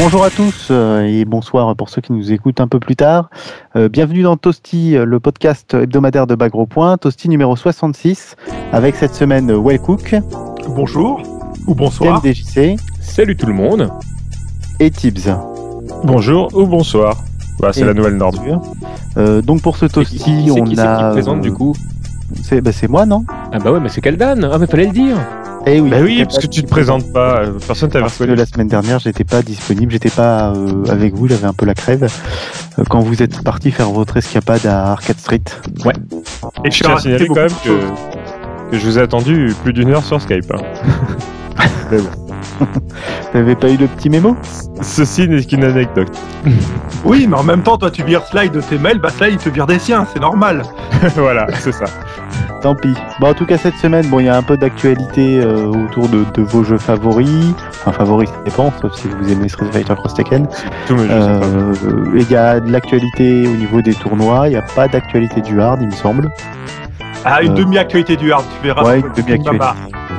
Bonjour à tous euh, et bonsoir pour ceux qui nous écoutent un peu plus tard. Euh, bienvenue dans Toasty, le podcast hebdomadaire de Bagro Point, Toasty numéro 66, avec cette semaine Well Cook. Bonjour ou bonsoir. MDJC. Salut tout le monde. Et Tibbs. Bonjour ou bonsoir. Bah, c'est la nouvelle norme. Euh, donc pour ce Toasty, on qui a. Qui présente du coup? C'est bah, moi, non Ah bah ouais, mais c'est Kaldan. Ah mais fallait le dire. Eh oui, bah oui, parce que tu te présentes pas, personne t'a Parce que la semaine dernière, j'étais pas disponible, j'étais pas euh, avec vous, j'avais un peu la crève. Euh, quand vous êtes parti faire votre escapade à Arcade Street. Ouais. Et je tiens à signaler quand même que, que, je vous ai attendu plus d'une heure sur Skype. Hein. mais bon. T'avais pas eu le petit mémo Ceci n'est qu'une anecdote. oui, mais en même temps, toi, tu vires Slide de tes mails, bah Slide, il te vire des siens, c'est normal. voilà, c'est ça. Tant pis. Bon, en tout cas, cette semaine, bon, il y a un peu d'actualité euh, autour de, de, vos jeux favoris. Enfin, favoris, ça dépend, sauf si vous aimez Street Fighter Cross Tekken. Tous mes jeux euh, Il y a de l'actualité au niveau des tournois. Il n'y a pas d'actualité du hard, il me semble. Ah, une euh... demi-actualité du hard, tu verras. Ouais, une demi-actualité.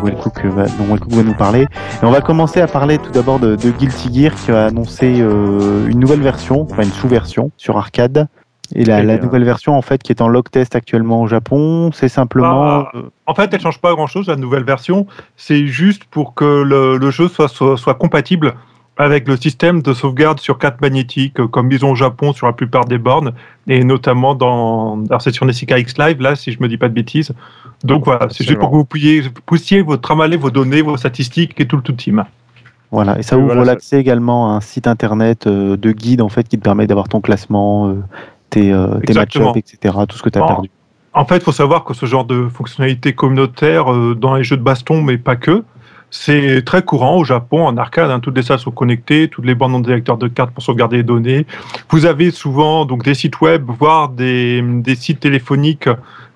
Wellcook va, dont Wellcook va nous parler. Et on va commencer à parler tout d'abord de, de, Guilty Gear qui a annoncé euh, une nouvelle version, enfin une sous-version sur arcade. Et la, la nouvelle version en fait qui est en log test actuellement au Japon, c'est simplement. Ah, en fait, elle change pas grand chose la nouvelle version. C'est juste pour que le, le jeu soit, soit, soit compatible avec le système de sauvegarde sur carte magnétique, comme ils ont au Japon sur la plupart des bornes, et notamment dans. Alors, c'est sur Nessica X Live, là, si je me dis pas de bêtises. Donc voilà, c'est juste pour que vous puissiez, puissiez vous tramaler vos données, vos statistiques et tout le tout team. Voilà, et ça ouvre voilà, l'accès également à un site internet euh, de guide en fait qui te permet d'avoir ton classement, euh, tes, euh, tes match-ups, etc., tout ce que tu as perdu. En fait, il faut savoir que ce genre de fonctionnalité communautaire euh, dans les jeux de baston, mais pas que, c'est très courant au Japon, en arcade. Hein, toutes les salles sont connectées, toutes les bandes ont des lecteurs de cartes pour sauvegarder les données. Vous avez souvent donc des sites web, voire des, sites téléphoniques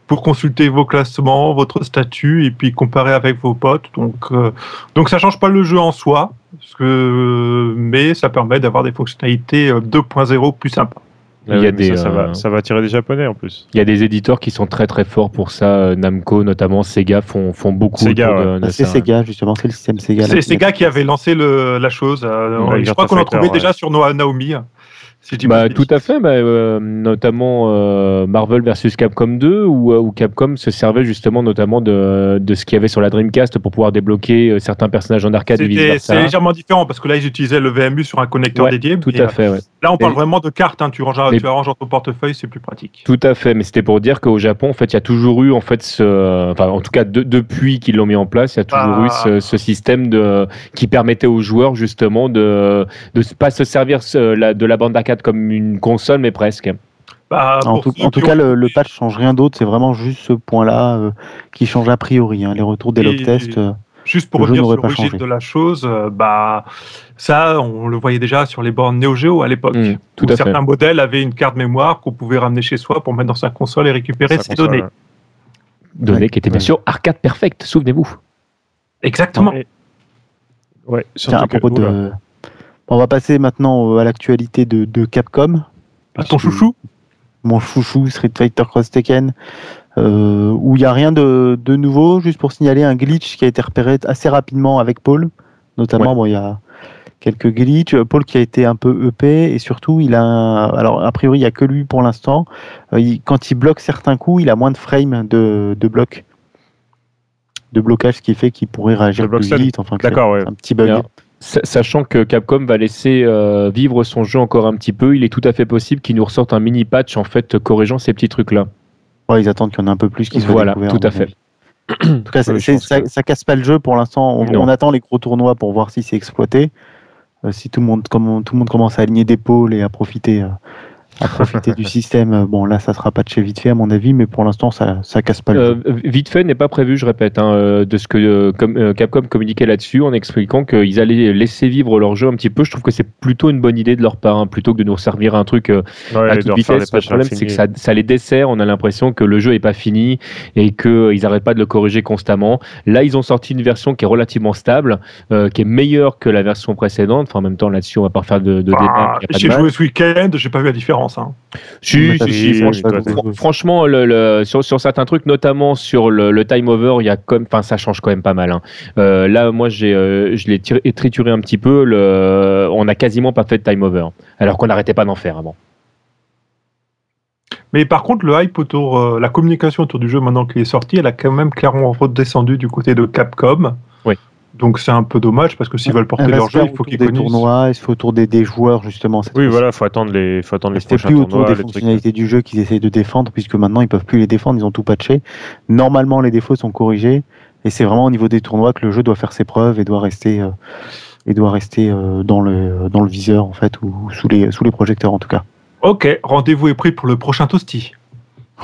pour consulter vos classements, votre statut et puis comparer avec vos potes. Donc, euh, donc ça change pas le jeu en soi, mais ça permet d'avoir des fonctionnalités 2.0 plus sympas. Il y a des, ça, ça, va, ça va attirer des japonais en plus. Il y a des éditeurs qui sont très très forts pour ça. Namco, notamment Sega, font, font beaucoup. Sega, ouais. de, de c'est Sega, justement, c'est le système Sega. C'est Sega qui avait lancé le, la chose. Ouais, je crois qu'on l'a trouvé ouais. déjà sur Naomi. Si bah, tout à fait, bah, euh, notamment euh, Marvel versus Capcom 2, où, où, Capcom se servait justement notamment de, de ce qu'il y avait sur la Dreamcast pour pouvoir débloquer euh, certains personnages en arcade. C'est légèrement différent parce que là ils utilisaient le VMU sur un connecteur ouais, dédié. Tout à fait. Ouais. Là on parle et vraiment de cartes, hein, tu, ranges, mais... tu arranges dans ton portefeuille, c'est plus pratique. Tout à fait, mais c'était pour dire qu'au Japon, en fait, il y a toujours eu, en fait, ce, enfin, en tout cas de, depuis qu'ils l'ont mis en place, il y a toujours ah. eu ce, ce, système de qui permettait aux joueurs justement de de pas se servir de la bande d'arcade comme une console, mais presque. Bah, en tout, en tout cas, le, le, patch change rien d'autre, c'est vraiment juste ce point-là euh, qui change a priori. Hein. Les retours des log tests. Euh, juste pour revenir sur l'origine de la chose, euh, bah, ça, on le voyait déjà sur les bornes Neo Geo à l'époque. Mmh, où certains fait. modèles avaient une carte mémoire qu'on pouvait ramener chez soi pour mettre dans sa console et récupérer sa ses console, données. Données ouais. qui étaient bien sûr arcade perfect, souvenez-vous. Exactement. Ouais, ouais Tiens, à propos que, de. On va passer maintenant à l'actualité de, de, Capcom. À ton chouchou Mon chouchou, Street Fighter Cross Tekken, euh, où il n'y a rien de, de, nouveau, juste pour signaler un glitch qui a été repéré assez rapidement avec Paul. Notamment, ouais. bon, il y a quelques glitches. Paul qui a été un peu EP et surtout, il a. Un, alors, a priori, il n'y a que lui pour l'instant. Euh, quand il bloque certains coups, il a moins de frames de, de bloc. De blocage, ce qui fait qu'il pourrait réagir plus vite. Enfin, D'accord, ouais. un petit bug. Yeah. Sachant que Capcom va laisser euh, vivre son jeu encore un petit peu, il est tout à fait possible qu'il nous ressorte un mini patch en fait corrigeant ces petits trucs là. Ouais, ils attendent qu'il y en ait un peu plus qui soient Voilà, tout à fait. En tout cas, ça, que... ça, casse pas le jeu pour l'instant. On, on, attend les gros tournois pour voir si c'est exploité. Euh, si tout le monde, comme, tout le monde commence à aligner des pôles et à profiter. Euh, à profiter du système. Bon, là, ça sera patché vite fait, à mon avis, mais pour l'instant, ça, ça casse pas le euh, Vite fait n'est pas prévu, je répète, hein, de ce que euh, euh, Capcom communiquait là-dessus en expliquant qu'ils allaient laisser vivre leur jeu un petit peu. Je trouve que c'est plutôt une bonne idée de leur part, hein, plutôt que de nous servir un truc euh, ouais, à toute vitesse. Le problème, c'est que ça, ça, les dessert. On a l'impression que le jeu est pas fini et qu'ils n'arrêtent pas de le corriger constamment. Là, ils ont sorti une version qui est relativement stable, qui est meilleure que la version précédente. Enfin, en même temps, là-dessus, on va pas faire de, de bah, débat. J'ai joué ce week-end, j'ai pas vu la différence. Différence. Hein. Si, si, franchement, le, sur, sur, certains trucs, notamment sur le, time over, il y a comme, enfin, ça change quand même pas mal. Hein. Euh, là, moi, j'ai, euh, je l'ai trituré un petit peu. Le, on n'a quasiment pas fait de time over, alors qu'on n'arrêtait pas d'en faire avant. Mais par contre, le hype autour, euh, la communication autour du jeu maintenant qu'il est sorti, elle a quand même clairement redescendu du côté de Capcom. Oui. Donc c'est un peu dommage parce que s'ils veulent porter leur jeu, il faut qu'ils des tournois, il faut autour des, des joueurs justement. oui, voilà, faut attendre les, faut attendre les prochains plus autour des fonctionnalités du jeu qu'ils essayent de défendre, puisque maintenant ils peuvent plus les défendre, ils ont tout patché. Normalement, les défauts sont corrigés, et c'est vraiment au niveau des tournois que le jeu doit faire ses preuves et doit rester, euh, et doit rester euh, dans le dans le viseur en fait ou sous les sous les projecteurs en tout cas. Ok, rendez-vous est pris pour le prochain Toasty.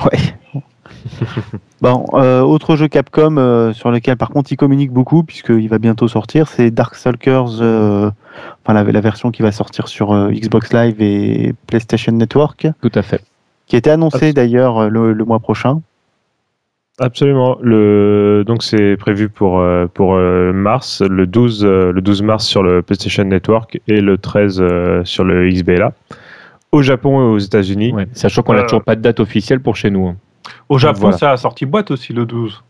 Ouais. bon, euh, autre jeu Capcom euh, sur lequel par contre il communique beaucoup puisqu'il va bientôt sortir, c'est Darkstalkers, euh, enfin la, la, version qui va sortir sur Xbox Live et PlayStation Network. Tout à fait. Qui a été annoncé d'ailleurs le, mois prochain. Absolument. Le, donc c'est prévu pour, pour mars, le 12, le 12 mars sur le PlayStation Network et le 13 sur le XBLA. Au Japon et aux États-Unis. sachant qu'on n'a toujours pas de date officielle pour chez nous. Hein. Au Japon, ça a sorti boîte aussi le 12.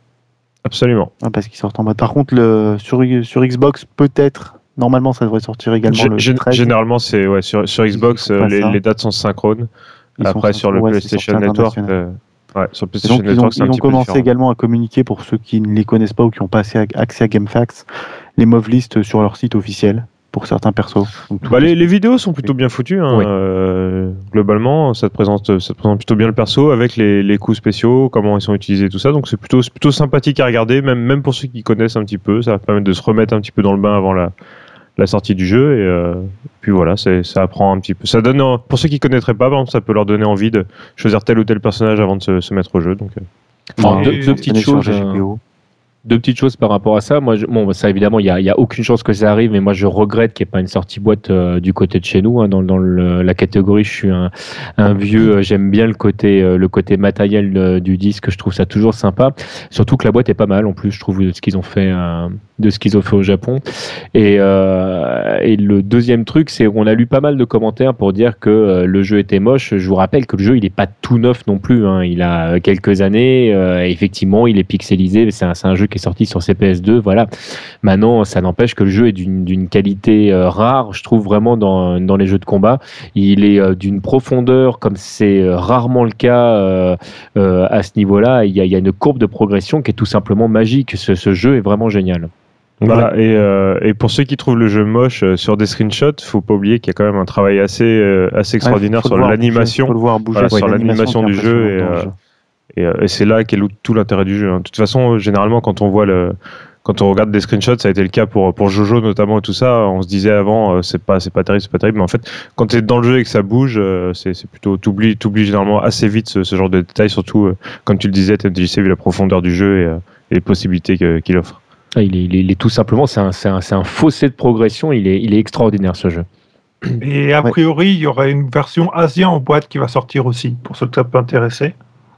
Absolument. Ah, parce qu'il sort en boîte. Par contre, le, sur, sur Xbox, peut-être. Normalement, ça devrait sortir également le 13. Généralement, c'est ouais, sur, sur Xbox, euh, les, dates sont synchrones. Après, sur le PlayStation Network. Euh, ouais, sur PlayStation Network, ils ont, ils ont commencé également à communiquer pour ceux qui ne les connaissent pas ou qui n'ont pas accès à GameFAQs, les mov lists sur leur site officiel pour certains persos. Bah, les, vidéos sont plutôt bien foutues. Hein. Euh, globalement, ça te, présente, ça te présente plutôt bien le perso avec les, les coups spéciaux, comment ils sont utilisés, tout ça. Donc c'est plutôt, plutôt sympathique à regarder, même, même pour ceux qui connaissent un petit peu. Ça va permettre de se remettre un petit peu dans le bain avant la, la sortie du jeu. Et euh, puis voilà, ça apprend un petit peu. Ça donne, pour ceux qui connaîtraient pas, ça peut leur donner envie de choisir tel ou tel personnage avant de se, se mettre au jeu. Donc, euh. deux, petites choses deux petites choses par rapport à ça. Moi, bon, ça évidemment, il y a, a, aucune chance que ça arrive, mais moi, je regrette qu'il n'y ait pas une sortie boîte euh, du côté de chez nous. Hein, dans, la catégorie, je suis un, vieux. Euh, j'aime bien le côté, euh, le côté matériel du disque. Je trouve ça toujours sympa. Surtout que la boîte est pas mal. En plus, je trouve de ce qu'ils ont fait, de ce qu'ils ont fait au Japon. Et, et le deuxième truc, c'est qu'on a lu pas mal de commentaires pour dire que le jeu était moche. Je vous rappelle que le jeu, il n'est pas tout neuf non plus. Hein. Il a quelques années. effectivement, il est pixelisé. C'est un, un jeu qui est sorti sur CPS2. Voilà. Maintenant, ça n'empêche que le jeu est d'une qualité euh, rare, je trouve vraiment dans, dans, les jeux de combat. Il est euh, d'une profondeur comme c'est euh, rarement le cas à ce niveau-là. Il, il, y a une courbe de progression qui est tout simplement magique. Ce, ce jeu est vraiment génial. Voilà, et, et, pour ceux qui trouvent le jeu moche sur des screenshots, faut pas oublier qu'il y a quand même un travail assez, assez extraordinaire sur l'animation, sur l'animation du jeu. Et, euh, et, c'est là qu'est tout l'intérêt du jeu. Hein. De toute façon, généralement, quand on voit le, quand on regarde des screenshots, ça a été le cas pour, pour Jojo notamment et tout ça. On se disait avant, euh, c'est pas, c'est pas terrible, c'est pas terrible. Mais en fait, quand tu es dans le jeu et que ça bouge, euh, c'est, plutôt, t'oublies, t'oublies généralement assez vite ce, genre de détails, surtout, comme tu le disais, TMDJC, vu la profondeur du jeu et, les possibilités qu'il offre. Ah, il, est, il, est, tout simplement, c'est un, fossé de progression. Il est, il est extraordinaire ce jeu. Et a priori, il y aura une version Asia en boîte qui va sortir aussi, pour ceux que ça peut intéresser.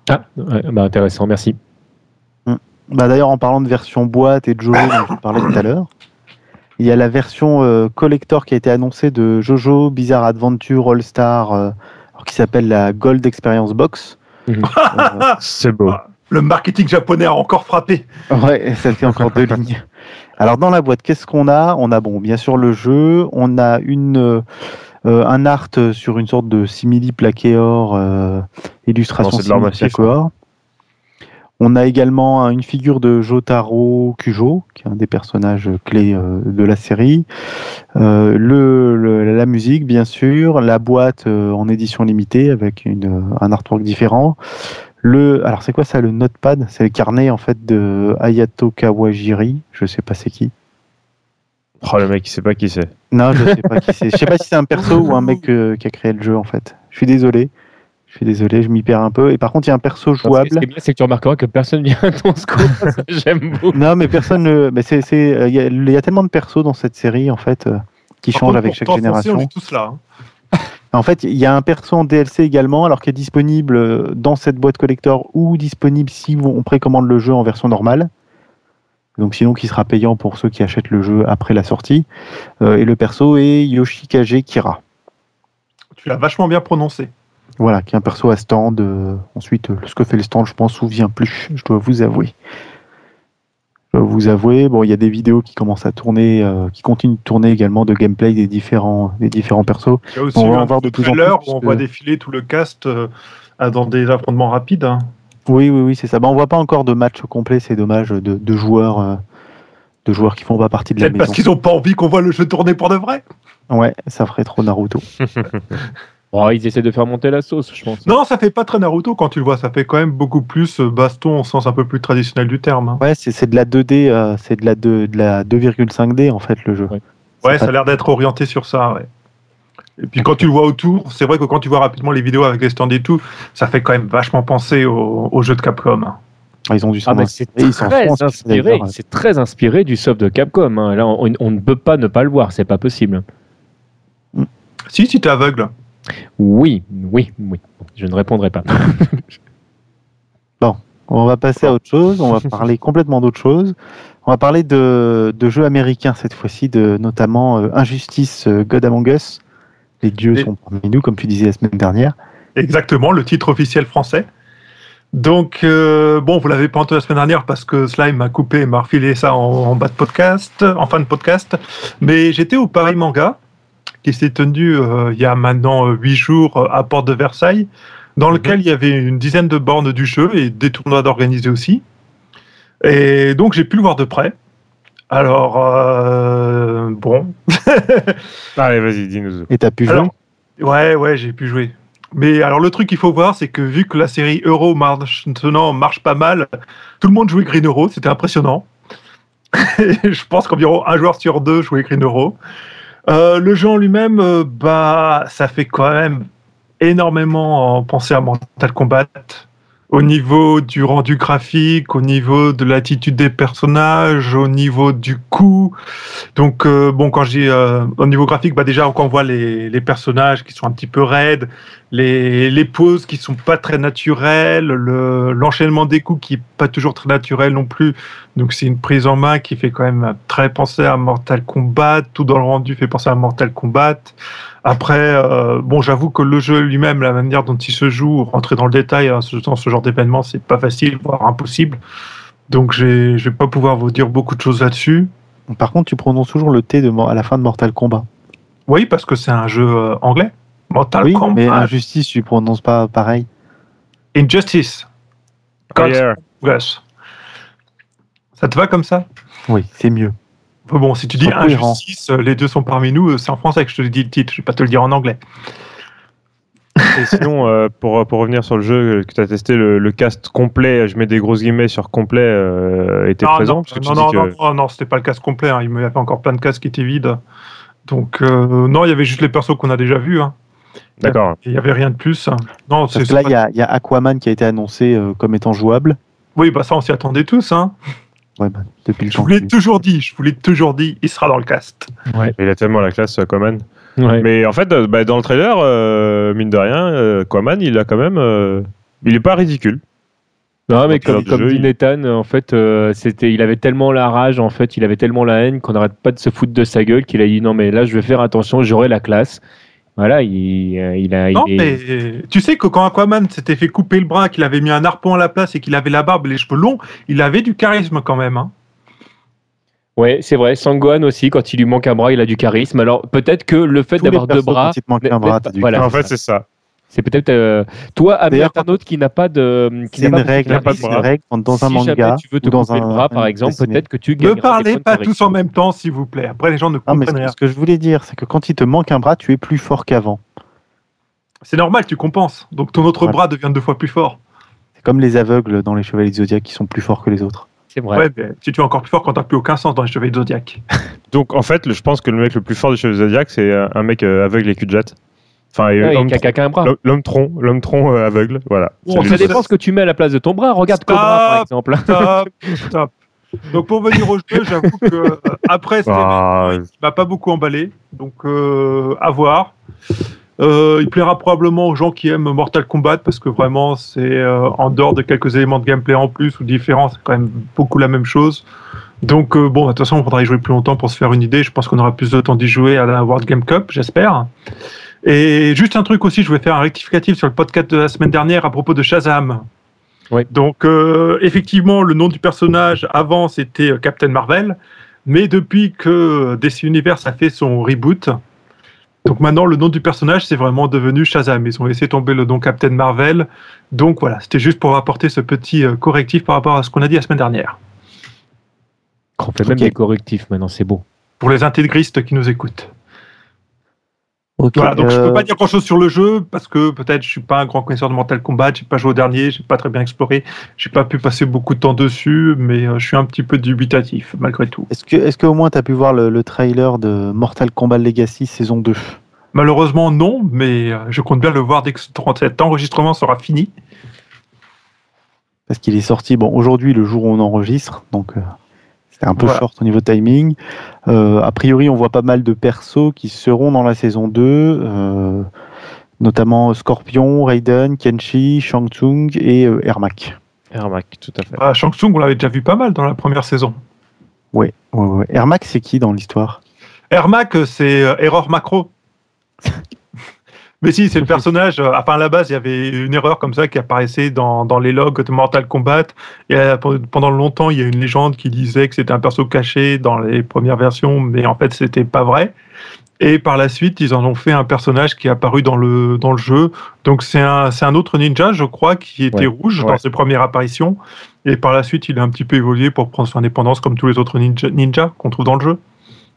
Ah, bah intéressant, merci. Hmm. Bah D'ailleurs, en parlant de version boîte et de Jojo dont je parlais tout à l'heure, il y a la version euh, collector qui a été annoncée de Jojo Bizarre Adventure All Star, euh, qui s'appelle la Gold Experience Box. Mhm. Euh, C'est beau. Le marketing japonais a encore frappé. Ouais, ça fait encore deux lignes. Alors dans la boîte, qu'est-ce qu'on a? On a bon, bien sûr le jeu, on a une euh, un art sur une sorte de simili plaqué or, euh, illustration simili plaqué or. On a également une figure de Jotaro Kujo, qui est un des personnages clés euh, de la série. le, la musique, bien sûr. La boîte en édition limitée avec une, un artwork différent. Le, alors c'est quoi ça, le notepad? C'est le carnet en fait de Ayato Kawajiri. Je sais pas c'est qui. Oh, le mec, il sait pas qui c'est. Non, je sais pas qui c'est. Je sais pas si c'est un perso ou un mec euh, qui a créé le jeu, en fait. Je suis désolé. Je suis désolé, je m'y perds un peu. Et par contre, il y a un perso jouable. Ce qui est bien, c'est que tu remarqueras que personne vient à ton scope. J'aime beaucoup. Non, mais personne. Ne... Mais c'est, euh, il, y a, tellement de persos dans cette série, en fait, euh, qui changent avec chaque génération. On tous là. Hein. En fait, il y a un perso en DLC également, alors qui est disponible dans cette boîte collector ou disponible si on précommande le jeu en version normale donc sinon qui sera payant pour ceux qui achètent le jeu après la sortie. Euh, et le perso est Yoshikage Kira. Tu l'as vachement bien prononcé. Voilà, qui est un perso à stand. ensuite, ce que fait le stand, je m'en souviens plus, je dois vous avouer. Je dois vous avouer, bon, il y a des vidéos qui commencent à tourner, qui continuent de tourner également de gameplay des différents, des différents persos. Il y a aussi on va voir de plus en plus. Où on voit défiler tout le cast dans des affrontements rapides. Hein. Oui, oui, oui, c'est ça. On bah, on voit pas encore de match complet, c'est dommage, de, joueurs, euh, de joueurs qui font pas partie de la maison. parce qu'ils ont pas envie qu'on voit le jeu tourner pour de vrai. Ouais, ça ferait trop Naruto. ils essaient de faire monter la sauce, je pense. Non, ça fait pas très Naruto quand tu le vois. Ça fait quand même beaucoup plus euh, baston au sens un peu plus traditionnel du terme. Hein. Ouais, c'est de la 2D, euh, c'est de la, de, la 2,5D en fait le jeu. Ouais, ça a l'air d'être orienté sur ça. Ouais. Et puis quand tu le vois autour, c'est vrai que quand tu vois rapidement les vidéos avec les stands et tout, ça fait quand même vachement penser au, jeu de Capcom. Ah, ils ont du ah, c'est très, inspiré, c'est très inspiré du soft de Capcom. Hein. Là, on, ne peut pas ne pas le voir, c'est pas possible. Si, si tu es aveugle. Oui, oui, oui. Je ne répondrai pas. bon, on va passer à autre chose. On va parler complètement d'autre chose. On va parler de, jeux américains cette fois-ci, de notamment euh, Injustice euh, God Among Us. Les dieux sont parmi nous, comme tu disais la semaine dernière. Exactement, le titre officiel français. Donc, euh, bon, vous l'avez pas entendu la semaine dernière parce que Slime m'a coupé et m'a refilé ça en, bas de podcast, en fin de podcast. Mais j'étais au Paris Manga, qui s'est tenu euh, il y a maintenant euh, huit jours à Porte de Versailles, dans mhm. lequel il y avait une dizaine de bornes du jeu et des tournois d'organiser aussi. Et donc, j'ai pu le voir de près. Alors, euh, bon. Allez, vas-y, dis-nous. Et t'as pu jouer Ouais, ouais, j'ai pu jouer. Mais alors, le truc qu'il faut voir, c'est que vu que la série Euro marche, maintenant marche pas mal, tout le monde jouait Green Euro, c'était impressionnant. je pense qu'environ un joueur sur deux jouait Green Euro. Euh, le jeu en lui-même, euh, bah, ça fait quand même énormément penser à Mortal Kombat au niveau du rendu graphique, au niveau de l'attitude des personnages, au niveau du coup. Donc, euh, bon, quand dis euh, au niveau graphique, bah déjà, quand on voit les, les, personnages qui sont un petit peu raides, les, les poses qui sont pas très naturelles, l'enchaînement des coups qui est pas toujours très naturel non plus. Donc, c'est une prise en main qui fait quand même très penser à Mortal Kombat. Tout dans le rendu fait penser à Mortal Kombat. Après, euh, bon, j'avoue que le jeu lui-même, la manière dont il se joue, rentrer dans le détail hein, dans ce genre d'événement, c'est pas facile, voire impossible. Donc, je vais pas pouvoir vous dire beaucoup de choses là-dessus. Par contre, tu prononces toujours le T de, à la fin de Mortal Kombat. Oui, parce que c'est un jeu euh, anglais. Mortal oui, Kombat. Mais Injustice, tu prononces pas pareil. Injustice. Oh, yes. Ça te va comme ça? Oui, c'est mieux. Bon, si tu dis injustice, euh, les deux sont parmi nous, euh, c'est en français que je te dis le titre, je vais pas te le dire en anglais. Et sinon, euh, pour, pour revenir sur le jeu que tu as testé, le, cast complet, je mets des grosses guillemets sur complet, était présent Non, non, non, non, non, c'était pas le cast complet, hein, il y avait encore plein de casques qui étaient vides. Donc, non, il y avait juste les persos qu'on a déjà vus. Hein. D'accord. Il n'y avait rien de plus. Non, Parce que là, il y, a Aquaman qui a été annoncé comme étant jouable. Oui, bah ça, on s'y attendait tous. Hein. Ouais, bah, depuis je vous l'ai toujours dit, je vous l'ai toujours dit, il sera dans le cast. Ouais. Il a tellement la classe, Aquaman. Ouais. Mais en fait, euh, bah, dans le trailer, euh, mine de rien, euh, Aquaman, il a quand même. il est pas ridicule. Non, mais comme, comme dit Nathan, en fait, c'était, il avait tellement la rage, en fait, il avait tellement la haine qu'on n'arrête pas de se foutre de sa gueule qu'il a dit non, mais là, je vais faire attention, j'aurai la classe. Voilà, il, il a. Non, mais tu sais que quand Aquaman s'était fait couper le bras, qu'il avait mis un harpon à la place et qu'il avait la barbe, les cheveux longs, il avait du charisme quand même. Hein. Ouais, c'est vrai. Sangohan aussi, quand il lui manque un bras, il a du charisme. Alors peut-être que le fait d'avoir deux bras. voilà, en fait, c'est ça. C'est peut-être euh, toi, un autre qui n'a pas de. C'est une, règle, pas de règle dans un si manga. tu veux te dans un, le bras, par exemple, peut-être que tu Ne parlez pas tous en même temps, s'il vous plaît. Après, les gens ne comprennent rien. Ce que je voulais dire, c'est que quand il te manque un bras, tu es plus fort qu'avant. C'est normal, tu compenses. Donc ton autre bras devient deux fois plus fort. C'est comme les aveugles dans les Chevaliers Zodiac qui sont plus forts que les autres. C'est vrai. Ouais, si tu es encore plus fort quand t'as plus aucun sens dans les Chevaliers Zodiac. Donc en fait, je pense que le mec le plus fort des Chevaliers Zodiac, c'est un mec euh, aveugle et cul de jet. Enfin, L'homme tronc, l'homme tronc euh, aveugle, voilà. ça dépend ce que tu mets à la place de ton bras. Regarde Cobra, par exemple. Stop, stop. Donc pour venir au jeu, j'avoue que euh, après, ah, il m'a pas beaucoup emballé. Donc euh, à voir. il plaira probablement aux gens qui aiment Mortal Kombat parce que vraiment c'est en dehors de quelques éléments de gameplay en plus ou différents, c'est quand même beaucoup la même chose. Donc bon, de toute façon, on faudra y jouer plus longtemps pour se faire une idée. Je pense qu'on aura plus de temps d'y jouer à la World Game Cup, j'espère. Et juste un truc aussi, je voulais faire un rectificatif sur le podcast de la semaine dernière à propos de Shazam. Oui. Donc, euh, effectivement, le nom du personnage avant c'était euh, Captain Marvel, mais depuis que DC Universe a fait son reboot, donc maintenant le nom du personnage c'est vraiment devenu Shazam. Ils ont laissé tomber le nom Captain Marvel. Donc voilà, c'était juste pour apporter ce petit euh, correctif par rapport à ce qu'on a dit la semaine dernière. On fait même des correctifs maintenant, c'est beau. Pour les intégristes qui nous écoutent voilà, donc je peux euh, pas dire grand chose sur le jeu parce que peut-être je suis pas un grand connaisseur de Mortal Kombat, j'ai pas joué au dernier, j'ai pas très bien exploré, j'ai pas pu passer beaucoup de temps dessus, mais euh, je suis un petit peu dubitatif malgré tout. Est-ce que, est-ce qu'au moins tu as pu voir le, trailer de Mortal Kombat Legacy saison 2 Malheureusement non, mais euh, je compte bien le voir dès que cet enregistrement sera fini. Parce qu'il est sorti, bon, aujourd'hui le jour où on enregistre, donc c'est un peu short au niveau timing. Euh, a priori, on voit pas mal de persos qui seront dans la saison 2, euh, notamment Scorpion, Raiden, Kenshi, Shang Tsung et euh, Ermac. Ermac, tout à fait. Ah, Shang Tsung, on l'avait déjà vu pas mal dans la première saison. Oui, ouais, ouais. Ermac, c'est qui dans l'histoire? Ermac, c'est Error Macro. Mais si, c'est le personnage. Euh, enfin, à la base, il y avait une erreur comme ça qui apparaissait dans, dans les logs de Mortal Kombat. Et euh, pendant longtemps, il y a une légende qui disait que c'était un perso caché dans les premières versions, mais en fait, c'était pas vrai. Et par la suite, ils en ont fait un personnage qui est apparu dans le, dans le jeu. Donc, c'est un, un autre ninja, je crois, qui était rouge dans ses premières apparitions. Et par la suite, il a un petit peu évolué pour prendre son indépendance comme tous les autres ninjas ninja qu'on trouve dans le jeu.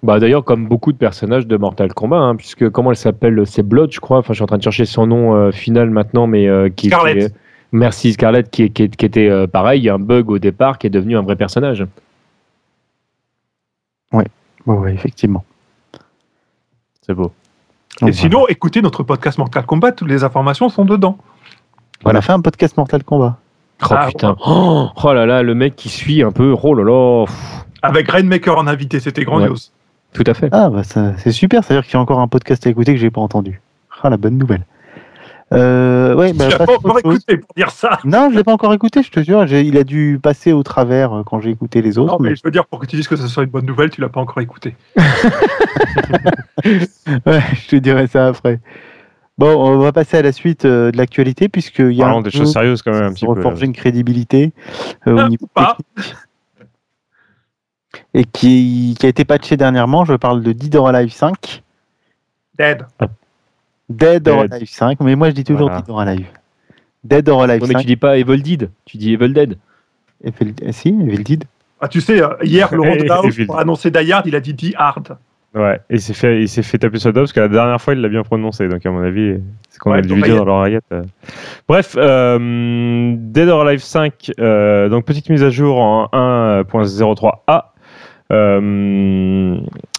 Bah, D'ailleurs, comme beaucoup de personnages de Mortal Kombat, hein, puisque comment elle s'appelle C'est Blood, je crois. Enfin, je suis en train de chercher son nom euh, final maintenant, mais euh, qui, Scarlett. Merci Scarlett, qui, qui, qui était euh, pareil, un bug au départ, qui est devenu un vrai personnage. Oui, ouais, effectivement. C'est beau. Et sinon, écoutez notre podcast Mortal Kombat, toutes les informations sont dedans. On a fait un podcast Mortal Kombat. Oh ah, putain. Oh, oh, là là, le mec qui suit un peu. Oh là là. Avec Rainmaker en invité, c'était grandiose. Tout à fait. Ah, bah c'est super, c'est-à-dire qu'il y a encore un podcast à écouter que j'ai pas entendu. Ah, la bonne nouvelle. Euh, ouais, bah, pas encore écouté pour dire ça. Non, je l'ai pas encore écouté, je te jure. Il a dû passer au travers euh, quand j'ai écouté les autres. Non, mais, je veux dire, pour que tu dises que ce soit une bonne nouvelle, tu l'as pas encore écouté. ouais, je te dirai ça après. Bon, on va passer à la suite euh, de l'actualité, puisqu'il y a. des choses sérieuses quand même, un petit peu. Reforger une crédibilité euh, au ah, niveau et qui, a été patché dernièrement. Je parle de Dead or Alive 5. Dead. Dead, or Alive 5, mais moi je dis toujours Dead or Alive. Dead or Alive 5. Mais tu dis pas Evil Dead, tu dis Evil Dead. Evil, eh, si, Evil Dead. Ah, tu sais, euh, hier, Laurent Daus, pour annoncer Die Hard, il a dit Die Hard. Ouais, et il s'est fait, il s'est fait taper sur le dos parce que la dernière fois, il l'a bien prononcé. Donc, à mon avis, c'est qu'on a dû dire dans l'oreillette. Euh. Bref, euh, Dead or Alive 5, euh, donc petite mise à jour en 1.03a. Euh,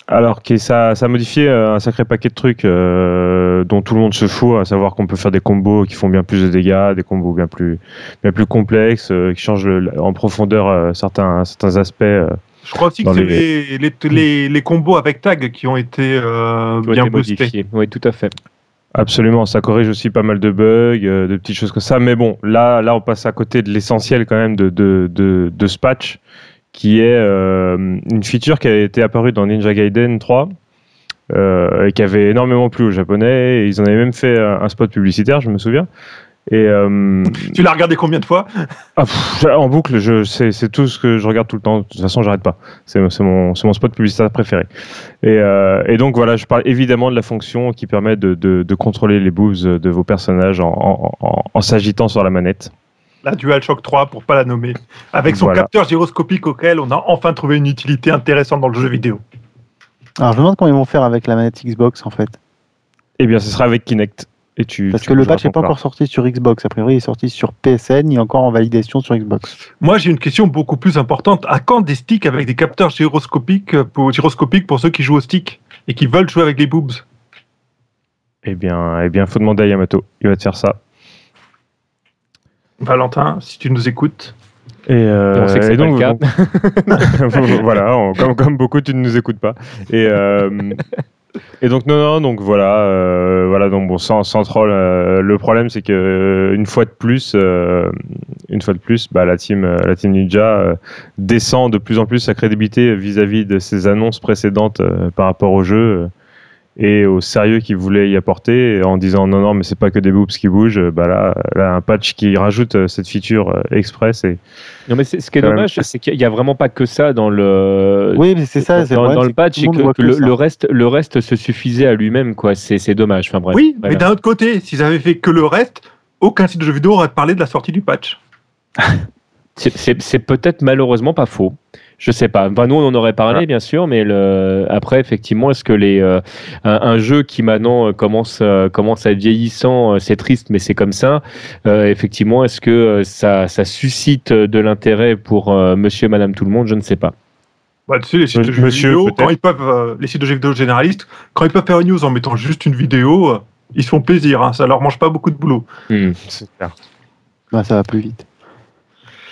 alors que ça, ça a modifié euh, un sacré paquet de trucs euh, dont tout le monde se fout, à savoir qu'on peut faire des combos qui font bien plus de dégâts, des combos bien plus, bien plus complexes, qui changent en profondeur certains, certains aspects. Je crois aussi que c'est les... Les, les, combos avec tag qui ont été bien modifiés. Oui, tout à fait. Absolument, ça corrige aussi pas mal de bugs, de petites choses comme ça. Mais bon, là, là, on passe à côté de l'essentiel quand même de, de, de, de ce patch qui est euh, une feature qui a été apparue dans Ninja Gaiden 3 euh, et qui avait énormément plu aux Japonais. Et ils en avaient même fait un spot publicitaire, je me souviens. Et euh, tu l'as regardé combien de fois? Ah, En boucle, je, c'est, c'est tout ce que je regarde tout le temps. De toute façon, j'arrête pas. C'est, c'est, mon, c'est mon spot publicitaire préféré. Et, euh, et, donc voilà, je parle évidemment de la fonction qui permet de, de, de contrôler les boobs de vos personnages en, en, en, en s'agitant sur la manette la DualShock 3 pour pas la nommer, avec son capteur gyroscopique auquel on a enfin trouvé une utilité intéressante dans le jeu vidéo. Alors je me demande comment ils vont faire avec la manette Xbox en fait. Eh bien ce sera avec Kinect. Et tu, Parce que le patch n'est pas encore sorti sur Xbox, a priori il est sorti sur PSN, il est encore en validation sur Xbox. Moi j'ai une question beaucoup plus importante. À quand des sticks avec des capteurs gyroscopiques pour, gyroscopiques pour ceux qui jouent au stick et qui veulent jouer avec des boobs? Eh bien, eh bien, faut demander à Yamato. Il va te faire ça. Valentin, si tu nous écoutes. Et, euh, et donc, voilà, comme, comme, beaucoup, tu ne nous écoutes pas. Et, euh, et donc non, non, donc voilà, euh, voilà, donc bon, sans, sans troll, euh, le problème c'est que une fois de plus, euh, une fois de plus, bah, la team, la team Ninja descend de plus en plus sa crédibilité vis-à-vis -vis de ses annonces précédentes par rapport au jeu et au sérieux qu'ils voulaient y apporter en disant non non mais c'est pas que des boobs qui bougent bah là, là un patch qui rajoute euh, cette feature euh, express et non mais ce qui est dommage c'est qu'il y a vraiment pas que ça dans le oui mais c'est ça dans, dans le patch que, que, le, reste le reste se suffisait à lui-même quoi. C'est dommage enfin bref oui mais d'un autre côté s'ils avaient fait que le reste aucun site de jeux vidéo aurait parlé de la sortie du patch. C'est peut-être malheureusement pas faux je sais pas. nous, on en aurait parlé, bien sûr, mais le... après, effectivement, est-ce que les euh, un, jeu qui maintenant euh, commence euh, commence à être vieillissant, c'est triste, mais c'est comme ça. effectivement, est-ce que ça, ça suscite de l'intérêt pour Monsieur, Madame, tout le monde? Je ne sais pas. Bah, tu sais, les sites de jeux vidéo, quand ils peuvent, les sites de jeux vidéo généralistes, quand ils peuvent faire une news en mettant juste une vidéo, ils se font plaisir. Hein, ça leur mange pas beaucoup de boulot. C'est clair. Bah, ça va plus vite.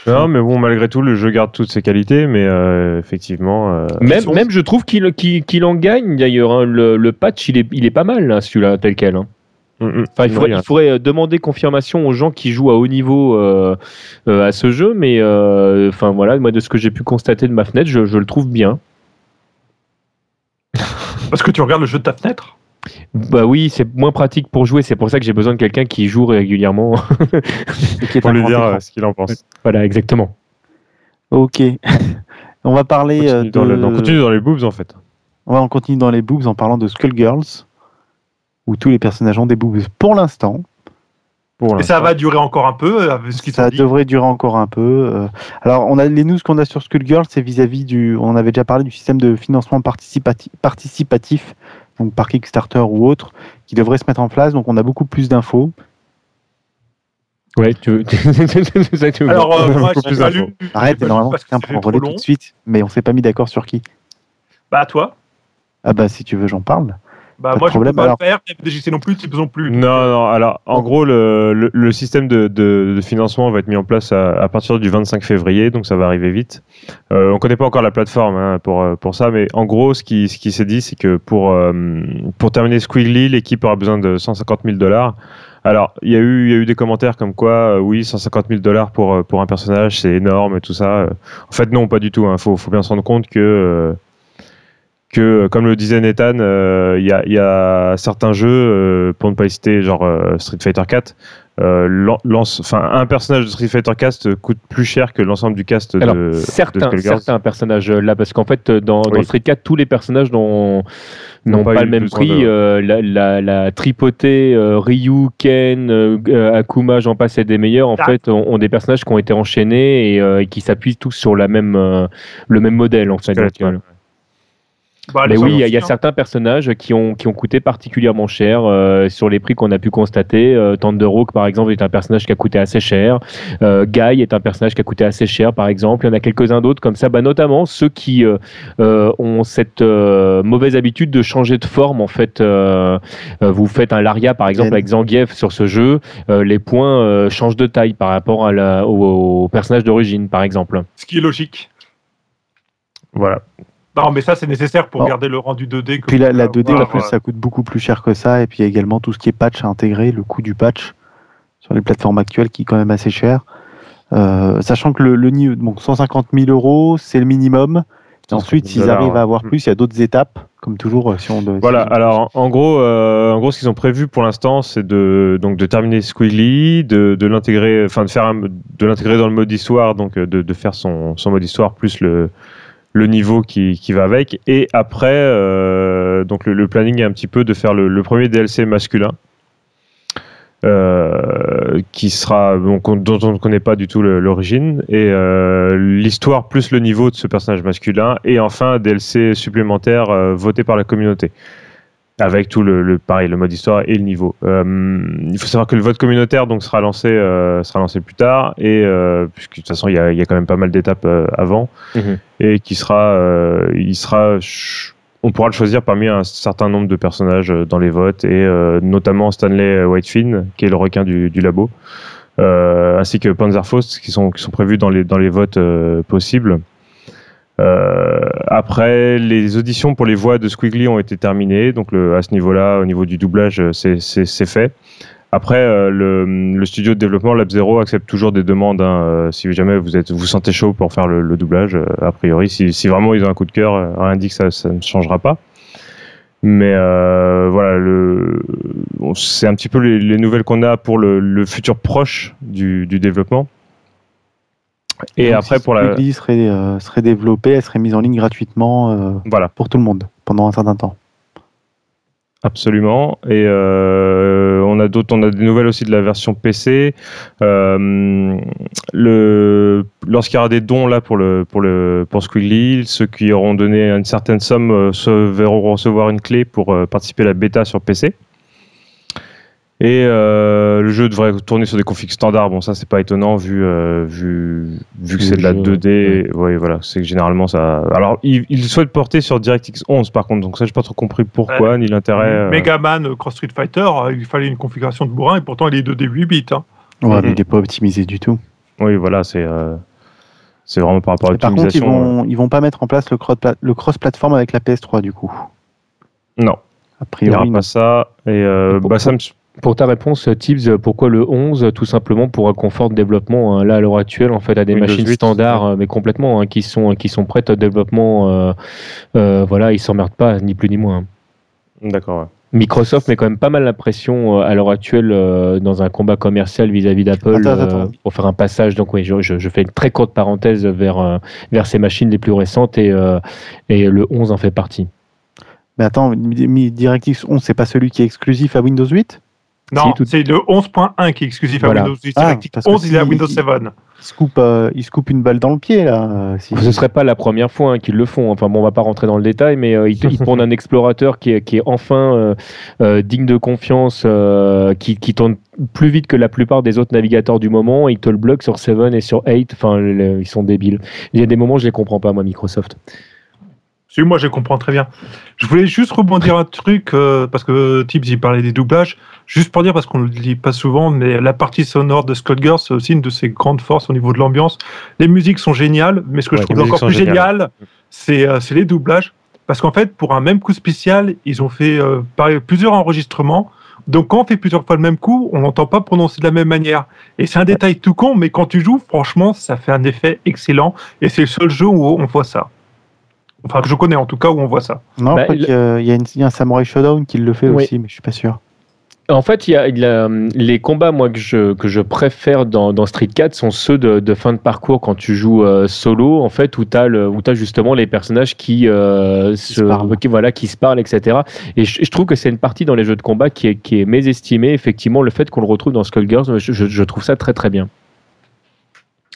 Non, mais bon, malgré tout, le jeu garde toutes ses qualités, mais euh, effectivement. Euh, même, même, je trouve qu'il qu'il en gagne d'ailleurs. Hein. Le, patch, il est, il est pas mal, hein, celui-là, tel quel. Hein. Mm, mm. Enfin, il, faudrait, il faudrait, euh, demander confirmation aux gens qui jouent à haut niveau à ce jeu, mais enfin voilà, moi de ce que j'ai pu constater de ma fenêtre, je, je le trouve bien. Parce que tu regardes le jeu de ta fenêtre? Bah oui, c'est moins pratique pour jouer. C'est pour ça que j'ai besoin de quelqu'un qui joue régulièrement. pour lui dire euh, ce qu'il en pense. Voilà, exactement. Ok. on va parler. Euh, on continue dans les boobs en fait. Ouais, on continue dans les boobs en parlant de Skullgirls, où tous les personnages ont des boobs pour l'instant. Et ça va durer encore un peu euh, ce Ça devrait durer encore un peu. Alors, on a les news qu'on a sur Skullgirls, c'est vis-à-vis du. On avait déjà parlé du système de financement participatif, participatif donc par Kickstarter ou autre, qui devrait se mettre en place. Donc on a beaucoup plus d'infos. Ouais, tu veux. Alors, euh, moi, plus Arrête, normalement, quelqu'un prend relais tout de suite, mais on s'est pas mis d'accord sur qui. Bah, toi. Ah, bah, si tu veux, j'en parle. Bah, moi, je ne peux pas le faire, DGC non plus, ils ont plus. Non, non, alors, en gros, le, le, système de, de, financement va être mis en place à, partir du 25 février, donc ça va arriver vite. Euh, on ne connaît pas encore la plateforme hein, pour, euh, pour ça, mais en gros, ce qui, ce qui s'est dit, c'est que pour, euh, pour terminer Squiggly, l'équipe aura besoin de 150 000 dollars. Alors, il y, a eu, y a eu des commentaires comme quoi, oui, 150 000 dollars pour, pour un personnage, c'est énorme et tout ça. En fait, non, pas du tout. Il hein. faut, faut, bien se rendre compte que que, comme le disait Nathan, il euh, y, a, certains jeux, euh, pour ne pas citer, genre euh, Street Fighter 4, enfin un personnage de Street Fighter 4 coûte plus cher que l'ensemble du cast de certains, certains personnages là parce qu'en fait dans, Street 4 tous les personnages n'ont pas, le même prix la, tripotée Ryu Ken Akuma j'en passe et des meilleurs. En ah. fait ont, des personnages qui ont été enchaînés et, qui s'appuient tous sur la même le même modèle en fait bah, mais oui, il y, a certains personnages qui ont, qui ont coûté particulièrement cher euh, sur les prix qu'on a pu constater. Euh, Rock, par exemple, est un personnage qui a coûté assez cher. Euh, Guy est un personnage qui a coûté assez cher, par exemple. Il y en a quelques-uns d'autres comme ça, bah, notamment ceux qui euh, euh, ont cette mauvaise habitude de changer de forme. En fait, vous faites un Laria, par exemple, avec Zangief sur ce jeu. les points changent de taille par rapport à la, au personnage d'origine, par exemple. Ce qui est logique. Voilà. Non, mais ça, c'est nécessaire pour garder le rendu 2D. puis la, 2D, en plus, ça coûte beaucoup plus cher que ça. Et puis, il y a également tout ce qui est patch à intégrer, le coût du patch sur les plateformes actuelles qui est quand même assez cher. Euh, sachant que le, niveau, bon, 150 000 euros, c'est le minimum. ensuite, s'ils arrivent à avoir plus, il y a d'autres étapes, comme toujours. Euh, si on voilà. Alors, en gros, euh, en gros, ce qu'ils ont prévu pour l'instant, c'est de donc de terminer Squiggly, de, de l'intégrer, enfin de faire de l'intégrer dans le mode histoire, donc de, de faire son, son mode histoire plus le le niveau qui, va avec. Et après, euh, donc le, planning est un petit peu de faire le, premier DLC masculin. Euh, qui sera dont on ne connaît pas du tout l'origine et euh, l'histoire plus le niveau de ce personnage masculin et enfin un DLC supplémentaire voté par la communauté avec tout le, pareil le mode histoire et le niveau. Euh, il faut savoir que le vote communautaire donc sera lancé euh, sera lancé plus tard et euh, puisque de toute façon il y a, y a, quand même pas mal d'étapes avant mhm. et qui sera il sera on pourra le choisir parmi un certain nombre de personnages dans les votes et notamment Stanley Whitefin qui est le requin du, du labo ainsi que Panzerfaust qui sont qui sont prévus dans les dans les votes possibles. Euh, après, les auditions pour les voix de Squiggly ont été terminées, donc le, à ce niveau-là, au niveau du doublage, euh, c'est fait. Après, euh, le, le, studio de développement Lab Zero accepte toujours des demandes. Hein, euh, si jamais vous êtes, vous sentez chaud pour faire le, le doublage, a priori, si, si, vraiment ils ont un coup de cœur, rien dit que ça, ça ne changera pas. Mais voilà, le, c'est un petit peu les, nouvelles qu'on a pour le, futur proche du, développement. Et après, pour la. serait, serait développée, elle serait mise en ligne gratuitement voilà. pour tout le monde pendant un certain temps. Absolument. Et euh, on a d'autres, on a des nouvelles aussi de la version PC. Euh, le, lorsqu'il y aura des dons là pour le pour le pour Squiggly, ceux qui auront donné une certaine somme euh, se verront recevoir une clé pour participer à la bêta sur PC. Et euh, le jeu devrait tourner sur des configs standards. Bon, ça, c'est pas étonnant vu, euh, vu, vu que c'est de la 2D. Oui, voilà. C'est que généralement, ça. Alors, il, il, souhaite porter sur DirectX 11, par contre. Donc, ça, j'ai pas trop compris pourquoi, ni l'intérêt. Euh... Megaman Cross Street Fighter, euh, il fallait une configuration de bourrin et pourtant, il est 2D 8 bits. Hein. Ouais, mais il n'est pas optimisé du tout. Oui, voilà, c'est. C'est vraiment par rapport à l'optimisation. Par contre, ils vont, ils vont pas mettre en place le cross-platform avec la PS3, du coup. Non. A priori. Il n'y aura pas ça. Et bah, ça me pour ta réponse, Tibbs, pourquoi le 11 Tout simplement pour un confort de développement. Hein. Là, à l'heure actuelle, en fait, à des machines standards, euh, mais complètement, hein, qui, sont, qui sont prêtes au développement. Euh, euh, voilà, ils s'emmerdent pas, ni plus ni moins. D'accord. Microsoft met quand même pas mal la pression à l'heure actuelle dans un combat commercial vis-à-vis d'Apple pour faire un passage. Donc oui, je, je, fais une très courte parenthèse vers, vers ces machines les plus récentes et, et le 11 en fait partie. Mais attends, DirectX 11, c'est pas celui qui est exclusif à Windows 8 non, c'est le 11.1 qui est exclusif à Windows 10. Ah, 11, il est à Windows 7. Il se, coupe, euh, il se coupe une balle dans le pied, là. Ce ne serait pas la première fois hein, qu'ils le font. Enfin, bon, on va pas rentrer dans le détail, mais euh, ils, un explorateur qui est, qui est enfin euh, digne de confiance, qui, qui, tourne plus vite que la plupart des autres navigateurs du moment. Ils te le bloquent sur 7 et sur 8. Enfin, ils sont débiles. Il y a des moments, je les comprends pas, moi, Microsoft. Si, moi, je comprends très bien. Je voulais juste rebondir un truc, parce que Tibbs, il parlait des doublages. Juste pour dire, parce qu'on ne le dit pas souvent, mais la partie sonore de Scott Girls, c'est aussi une de ses grandes forces au niveau de l'ambiance. Les musiques sont géniales, mais ce que je trouve encore plus génial, euh, c'est les doublages. Parce qu'en fait, pour un même coup spécial, ils ont fait euh, plusieurs enregistrements. Donc quand on fait plusieurs fois le même coup, on n'entend pas prononcer de la même manière. Et c'est un détail tout con, mais quand tu joues, franchement, ça fait un effet excellent. Et c'est le seul jeu où on voit ça. Enfin, que je connais en tout cas où on voit ça. Non, bah, il... y, a un Samurai Showdown qui le fait aussi, mais je suis pas sûr. En fait, il y a, les combats moi que je, que je préfère dans, dans Street 4 sont ceux de, de, fin de parcours quand tu joues euh, solo en fait où tu as, as, justement les personnages qui, euh, se, qui, voilà qui se parlent etc. Et je, trouve que c'est une partie dans les jeux de combat qui est, qui est mésestimée effectivement le fait qu'on le retrouve dans Skullgirls je, je, trouve ça très très bien.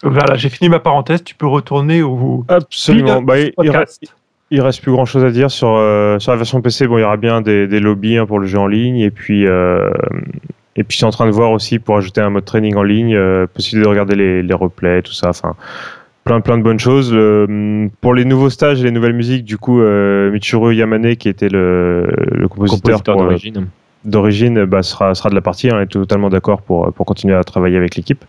Voilà, j'ai fini ma parenthèse. Tu peux retourner au. Absolument. Bah, il reste plus grand chose à dire sur, euh, sur la version PC. Bon, il y aura bien des, des lobbies hein, pour le jeu en ligne et puis euh, et puis je suis en train de voir aussi pour ajouter un mode training en ligne, euh, possibilité de regarder les, les replays, tout ça. Enfin, plein plein de bonnes choses. pour les nouveaux stages et les nouvelles musiques, du coup, euh, Michiro Yamane qui était le, le compositeur, d'origine, d'origine, bah, sera sera de la partie. Hein, est totalement d'accord pour pour continuer à travailler avec l'équipe.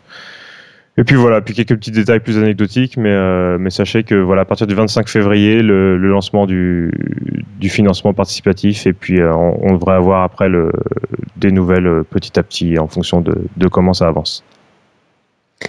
Et puis voilà, puis quelques petits détails plus anecdotiques, mais, euh, mais sachez que voilà, à partir du 25 février, le, lancement du, du, financement participatif, et puis euh, on, devrait avoir après le, des nouvelles euh, petit à petit en fonction de, de comment ça avance.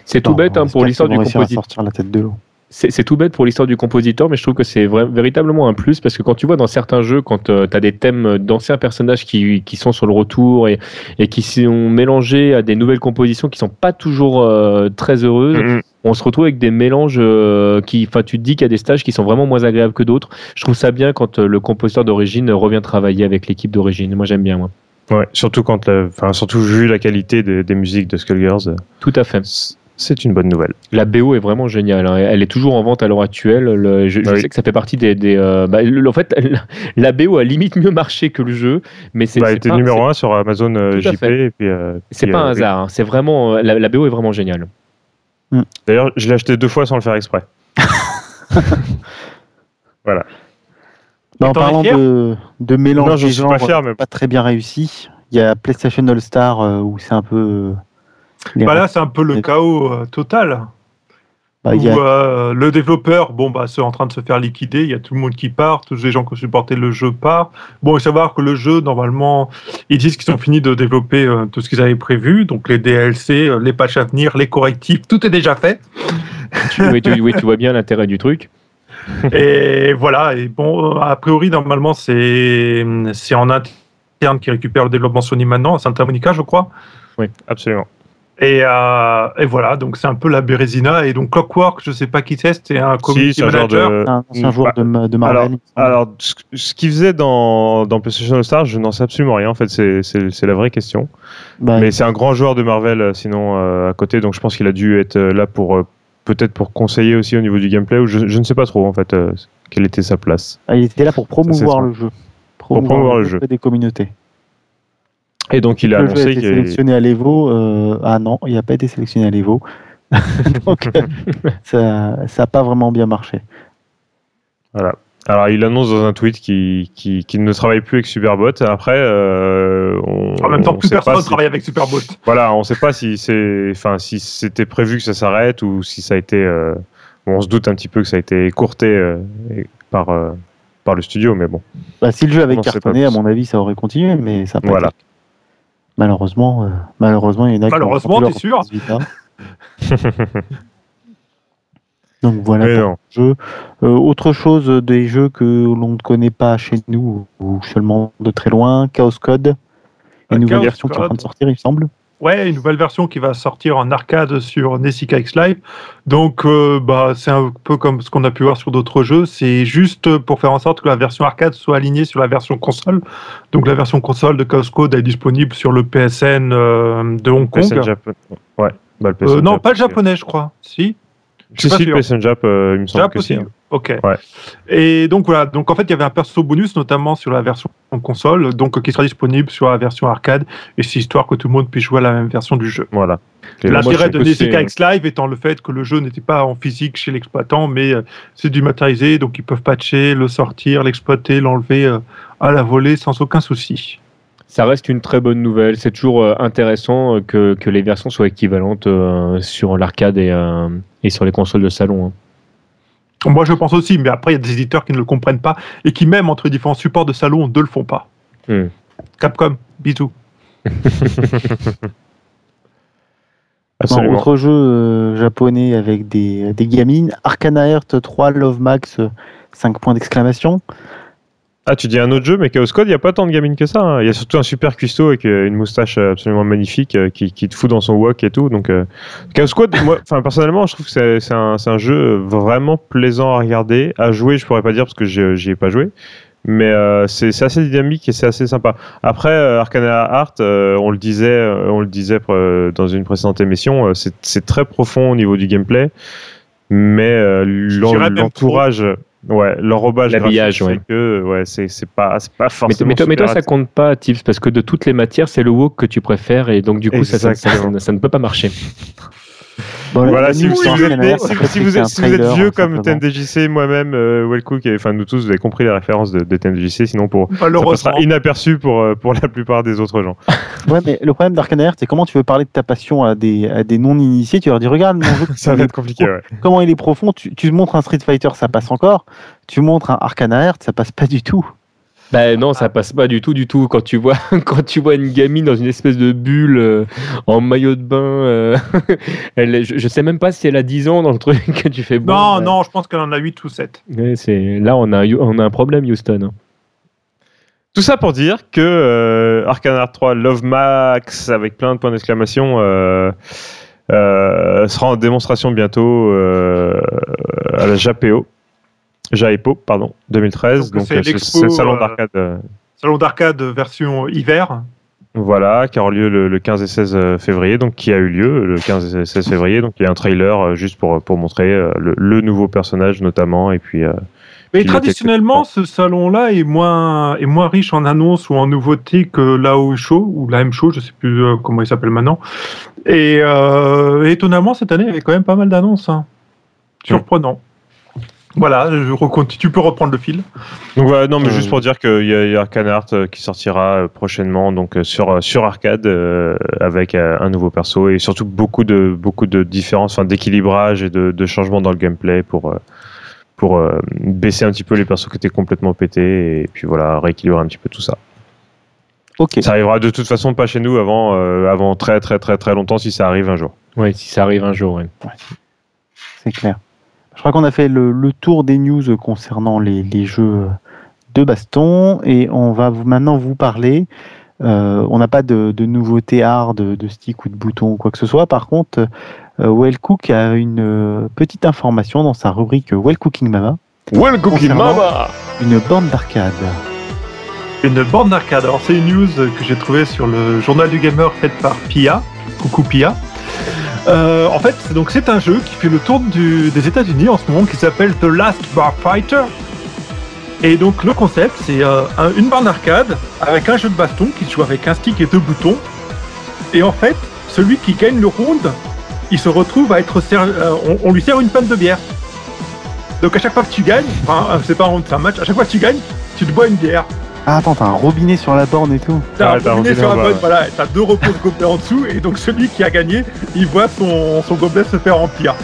C'est tout bête hein, pour l'histoire du compositeur. sortir la tête de l'eau c'est tout bête pour l'histoire du compositeur, mais je trouve que c'est véritablement un plus parce que quand tu vois dans certains jeux, quand euh, tu as des thèmes d'anciens personnages qui, qui, sont sur le retour et, et, qui sont mélangés à des nouvelles compositions qui sont pas toujours euh, très heureuses, mm-hmm. on se retrouve avec des mélanges euh, qui, enfin, tu te dis qu'il y a des stages qui sont vraiment moins agréables que d'autres. Je trouve ça bien quand le compositeur d'origine revient travailler avec l'équipe d'origine. Moi, j'aime bien, moi. Ouais, surtout quand, enfin, surtout vu la qualité des, des musiques de Skullgirls. Tout à fait c'est une bonne nouvelle. La BO est vraiment géniale. Hein. Elle est toujours en vente à l'heure actuelle. je, sais que ça fait partie des. Euh, bah, en fait, la BO a limite mieux marché que le jeu, mais c'est. Bah, était numéro 1 sur Amazon euh, JP. Et puis, euh, c'est pas un hasard. Hein. C'est vraiment la, BO est vraiment géniale. Hmm. D'ailleurs, je l'ai acheté deux fois sans le faire exprès. voilà. en parlant de, de mélange de genres pas, pas très bien réussi, il y a PlayStation All Star où c'est un peu bah là, c'est un peu le chaos euh, total. Bah, où, euh, le développeur, bon, bah, c'est en train de se faire liquider. Il y a tout le monde qui part, tous les gens qui ont supporté le jeu partent. Bon, il faut savoir que le jeu, normalement, ils disent qu'ils ont fini de développer euh, tout ce qu'ils avaient prévu. Donc, les DLC, les patchs à venir, les correctifs, tout est déjà fait. oui, tu, vois bien l'intérêt du truc. et voilà. Et bon, a priori, normalement, c'est c'est en interne qui récupère le développement Sony maintenant, à Santa Monica, je crois. Oui, absolument. Et, euh, et, voilà, donc c'est un peu la Bérésina. Et donc Clockwork, je sais pas qui c'est, c'est un community manager. C'est un, joueur de, de Marvel. Alors, ce qu'il faisait dans, dans PlayStation All Stars, je n'en sais absolument rien. En fait, c'est la vraie question. Bah, Mais c'est un grand joueur de Marvel, euh, sinon à côté. Donc je pense qu'il a dû être là pour peut-être pour conseiller aussi au niveau du gameplay, ou je, ne sais pas trop en fait euh, quelle était sa place. Ah, il était là pour promouvoir le jeu. Promouvoir, le, jeu des communautés. Et donc il a annoncé qu'il a été sélectionné à l'Evo. Euh, ah non, il n'a pas été sélectionné à l'Evo. donc ça n'a pas vraiment bien marché. Voilà. Alors, il annonce dans un tweet qu'il ne travaille plus avec Superbot. Après, euh, en même temps, plus personne ne travaille avec Superbot. Voilà, on ne sait pas si c'est, enfin, si c'était prévu que ça s'arrête ou si ça a été. Euh, on se doute un petit peu que ça a été écourté euh, par par le studio, mais bon. Bah, si le jeu avait cartonné, à mon avis, ça aurait continué, mais ça. voilà. Malheureusement, malheureusement, il y en a. Malheureusement, t'es sûr. Donc voilà jeu. Euh, autre chose des jeux que l'on ne connaît pas chez nous ou seulement de très loin, Chaos Code, une nouvelle version qui est en train de sortir, il me semble. Ouais, une nouvelle version qui va sortir en arcade sur Nessica X Live. Donc, euh, bah, c'est un peu comme ce qu'on a pu voir sur d'autres jeux. C'est juste pour faire en sorte que la version arcade soit alignée sur la version console. Donc, la version console de Chaos Code est disponible sur le PSN euh, de Hong Kong. PSN ouais, bah, le non, pas le japonais, je crois. Si je suis pas sûr. Jap, euh, il me semble que si. Hein. Ok. Ouais. Et donc voilà, donc en fait il y avait un perso bonus notamment sur la version console, donc qui sera disponible sur la version arcade, et c'est histoire que tout le monde puisse jouer à la même version du jeu. Voilà. L'intérêt de DCK X Live étant le fait que le jeu n'était pas en physique chez l'exploitant, mais euh, c'est du matérialisé, donc ils peuvent patcher, le sortir, l'exploiter, l'enlever euh, à la volée sans aucun souci ça reste une très bonne nouvelle. C'est toujours euh, intéressant euh, que, que, les versions soient équivalentes euh, sur l'arcade et, et, sur les consoles de salon. Moi, je pense aussi, mais après, il y a des éditeurs qui ne le comprennent pas et qui, même entre différents supports de salon, ne le font pas. Hmm. Capcom, bisous. autre jeu japonais avec des, des gamines, Arcana Heart 3 Love Max, 5 points d'exclamation. Ah, tu dis un autre jeu, mais Chaos Code, il n'y a pas tant de gaming que ça. Hein. Il y a surtout un super cuistot avec euh, une moustache absolument magnifique euh, qui, qui, te fout dans son wok et tout. Donc, euh, Chaos Code, moi, personnellement, je trouve que c'est un, un, jeu vraiment plaisant à regarder. À jouer, je pourrais pas dire parce que j'y ai pas joué. Mais c'est assez dynamique et c'est assez sympa. Après, Arcana Art, on le disait, on le disait dans une précédente émission, c'est très profond au niveau du gameplay. Mais l'entourage. Ouais, l'enrobage l'habillage, ouais. que ouais, c'est pas pas forcément. Mais, toi, mais toi, ça compte pas, Tips, parce que de toutes les matières, c'est le wok que tu préfères et donc du coup, ça, ça, ça, ça, ne peut pas marcher voilà, si, vous, êtes, vieux comme TNDJC, moi-même, euh, Wellcook, et enfin nous tous, vous avez compris les références de, de TNDJC, sinon pour, ça sera inaperçu pour, euh, pour la plupart des autres gens. Ouais, mais le problème d'Arcana c'est comment tu veux parler de ta passion à des, à des non-initiés, tu leur dis regarde mon jeu, ça va être compliqué, ouais. comment il est profond, tu, tu montres un Street Fighter, ça passe encore, tu montres un Arcana ça passe pas du tout. Ben non, ça passe pas du tout, du tout. Quand tu vois, quand tu vois une gamine dans une espèce de bulle euh, en maillot de bain, euh, elle, je, sais même pas si elle a 10 ans dans le truc que tu fais. Bon, non, non, je pense qu'elle en a 8 ou 7. c'est là on a on a un problème, Houston. Hein. Tout ça pour dire que euh, Arcana 3 Love Max avec plein de points d'exclamation sera en démonstration bientôt à la JAPO. JAEPO, pardon, 2013. Donc, c'est le salon euh, d'arcade. Euh, salon d'arcade version hiver. Voilà, qui aura lieu le, 15 et 16 euh, février, donc qui a eu lieu le 15 et 16 février. Donc il y a un trailer juste pour, pour montrer le, nouveau personnage notamment. Et puis, Mais traditionnellement, ce salon-là est moins, est moins riche en annonces ou en nouveautés que l'AO Show ou la M Show, je ne sais plus comment il s'appelle maintenant. Et étonnamment, cette année, il y avait quand même pas mal d'annonces. Hein. Surprenant. Voilà, je tu peux reprendre le fil. Donc voilà, non, mais juste pour dire qu'il y, a Arcane Art euh, qui sortira euh, prochainement donc euh, sur sur arcade avec un nouveau perso et surtout beaucoup de beaucoup de différences, enfin d'équilibrage et de, de changements dans le gameplay pour pour baisser un petit peu les persos qui étaient complètement pétés et puis voilà rééquilibrer un petit peu tout ça. Ok. Ça arrivera de toute façon pas chez nous avant avant très très très très longtemps si ça arrive un jour. Oui, si ça arrive un jour, oui. C'est clair. Je crois qu'on a fait le, tour des news concernant les, jeux de baston et on va vous, maintenant vous parler. Euh, on n'a pas de, de nouveautés hard, de, de stick ou de bouton ou quoi que ce soit. Par contre, euh, Well Cook a une euh, petite information dans sa rubrique Well Cooking Mama. Well Cooking Mama Une borne d'arcade. Une borne d'arcade. Alors c'est une news que j'ai trouvée sur le journal du gamer faite par Pia. Coucou Pia. Euh, en fait, donc c'est un jeu qui fait le tour des États-Unis en ce moment qui s'appelle The Last Bar Fighter. Et donc le concept, c'est euh, une borne arcade avec un jeu de baston qui joue avec un stick et deux boutons. Et en fait, celui qui gagne le round, il se retrouve à être euh, on, lui sert une panne de bière. Donc à chaque fois que tu gagnes, enfin c'est pas un un match, à chaque fois que tu gagnes, tu te bois une bière. Ah attends, t'as un robinet sur la borne et tout. T'as un robinet sur la borne, voilà, t'as deux repos de gobelets en dessous, et donc celui qui a gagné, il voit son, son gobelet se faire remplir.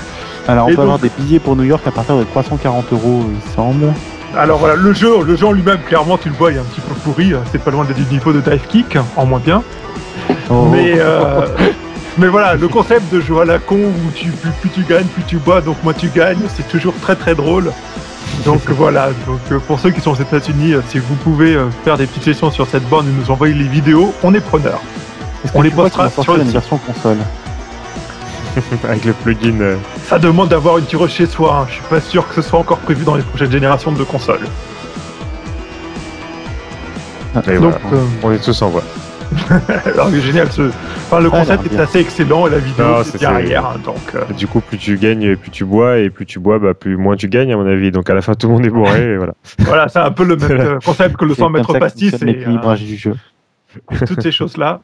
Alors on peut avoir des billets pour New York à partir de 340 euros, il semble. Alors voilà, le jeu, le jeu en lui-même, clairement, tu le vois, il est un petit peu pourri. C'est pas loin du niveau de Dive Kick, en moins bien. Oh. Mais, euh, mais voilà, le concept de jeu à la con où tu, plus, tu gagnes, plus tu bois, donc moins tu gagnes, c'est toujours très très drôle. Donc voilà, donc euh, pour ceux qui sont aux États-Unis, euh, si vous pouvez faire des petites sessions sur cette borne et nous envoyer les vidéos, on est preneur. On les postera sur la version console. avec le plugin. Euh. Ça demande d'avoir une tireuse chez soi. Hein. Je suis pas sûr que ce soit encore prévu dans les prochaines générations de consoles. Donc, euh, on est tous en voie. Alors, génial. Ce... Enfin, le concept est assez excellent et la vidéo c'est derrière. Hein, donc, euh. Du coup, plus tu gagnes, plus tu bois et plus tu bois, bah, plus moins tu gagnes à mon avis. Donc à la fin, tout le monde est bourré. Et voilà. voilà, c'est un peu le même concept que le 100 mètres pastis. C'est l'équilibrage du jeu. Toutes ces choses là.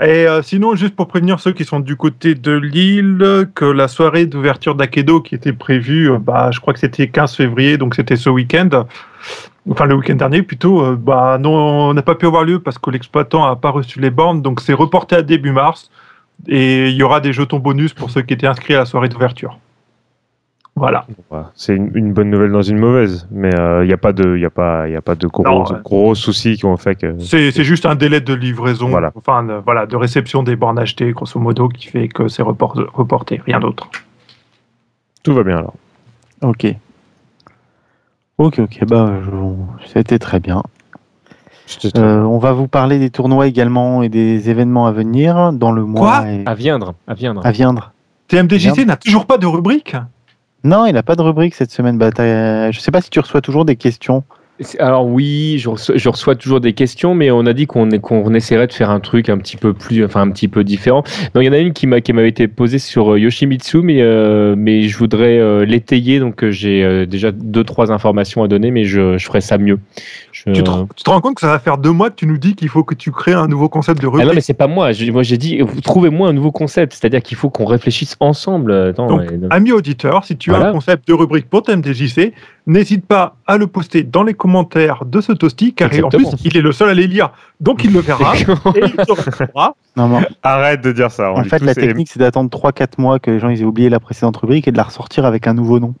Et euh, sinon, juste pour prévenir ceux qui sont du côté de l'île, que la soirée d'ouverture d'Akedo qui était prévue, euh, bah, je crois que c'était 15 février, donc c'était ce week-end, enfin le week-end dernier plutôt, euh, bah non, n'a pas pu avoir lieu parce que l'exploitant n'a pas reçu les bornes, donc c'est reporté à début mars. Et il y aura des jetons bonus pour ceux qui étaient inscrits à la soirée d'ouverture. Voilà. C'est une, bonne nouvelle dans une mauvaise, mais il euh, n'y a pas de, y a pas, y a pas de gros, gros soucis qui ont fait que. C'est juste un délai de livraison, voilà. enfin, de, voilà, de réception des bornes achetées, grosso modo, qui fait que c'est reporté, rien d'autre. Tout va bien alors. Ok. Ok, ok, bah, c'était très bien. Euh, on va vous parler des tournois également et des événements à venir dans le mois. À viendre, à viendre. À viendre. TMDJC n'a toujours pas de rubrique? Non, il n'a pas de rubrique cette semaine. Bah, je ne sais pas si tu reçois toujours des questions. Alors oui, je reçois, toujours des questions, mais on a dit qu'on qu'on essaierait de faire un truc un petit peu plus, enfin un petit peu différent. Donc il y en a une qui m'a qui m'avait été posée sur euh, Yoshimitsu, mais euh, mais je voudrais euh, l'étayer, donc j'ai déjà deux trois informations à donner, mais je, je ferai ça mieux. Tu, te, rends compte que ça va faire deux mois que tu nous dis qu'il faut que tu crées un nouveau concept de rubrique ah Non, mais c'est pas moi. moi j'ai dit trouvez-moi un nouveau concept, c'est-à-dire qu'il faut qu'on réfléchisse ensemble. donc, ami auditeur, si tu as un concept de rubrique pour TMDJC, n'hésite pas à le poster dans les commentaires de ce toasty, car en plus, il est le seul à les lire, donc il le verra et il Non, Arrête de dire ça. en fait, la technique, c'est d'attendre 3-4 mois que les gens aient oublié la précédente rubrique et de la ressortir avec un nouveau nom.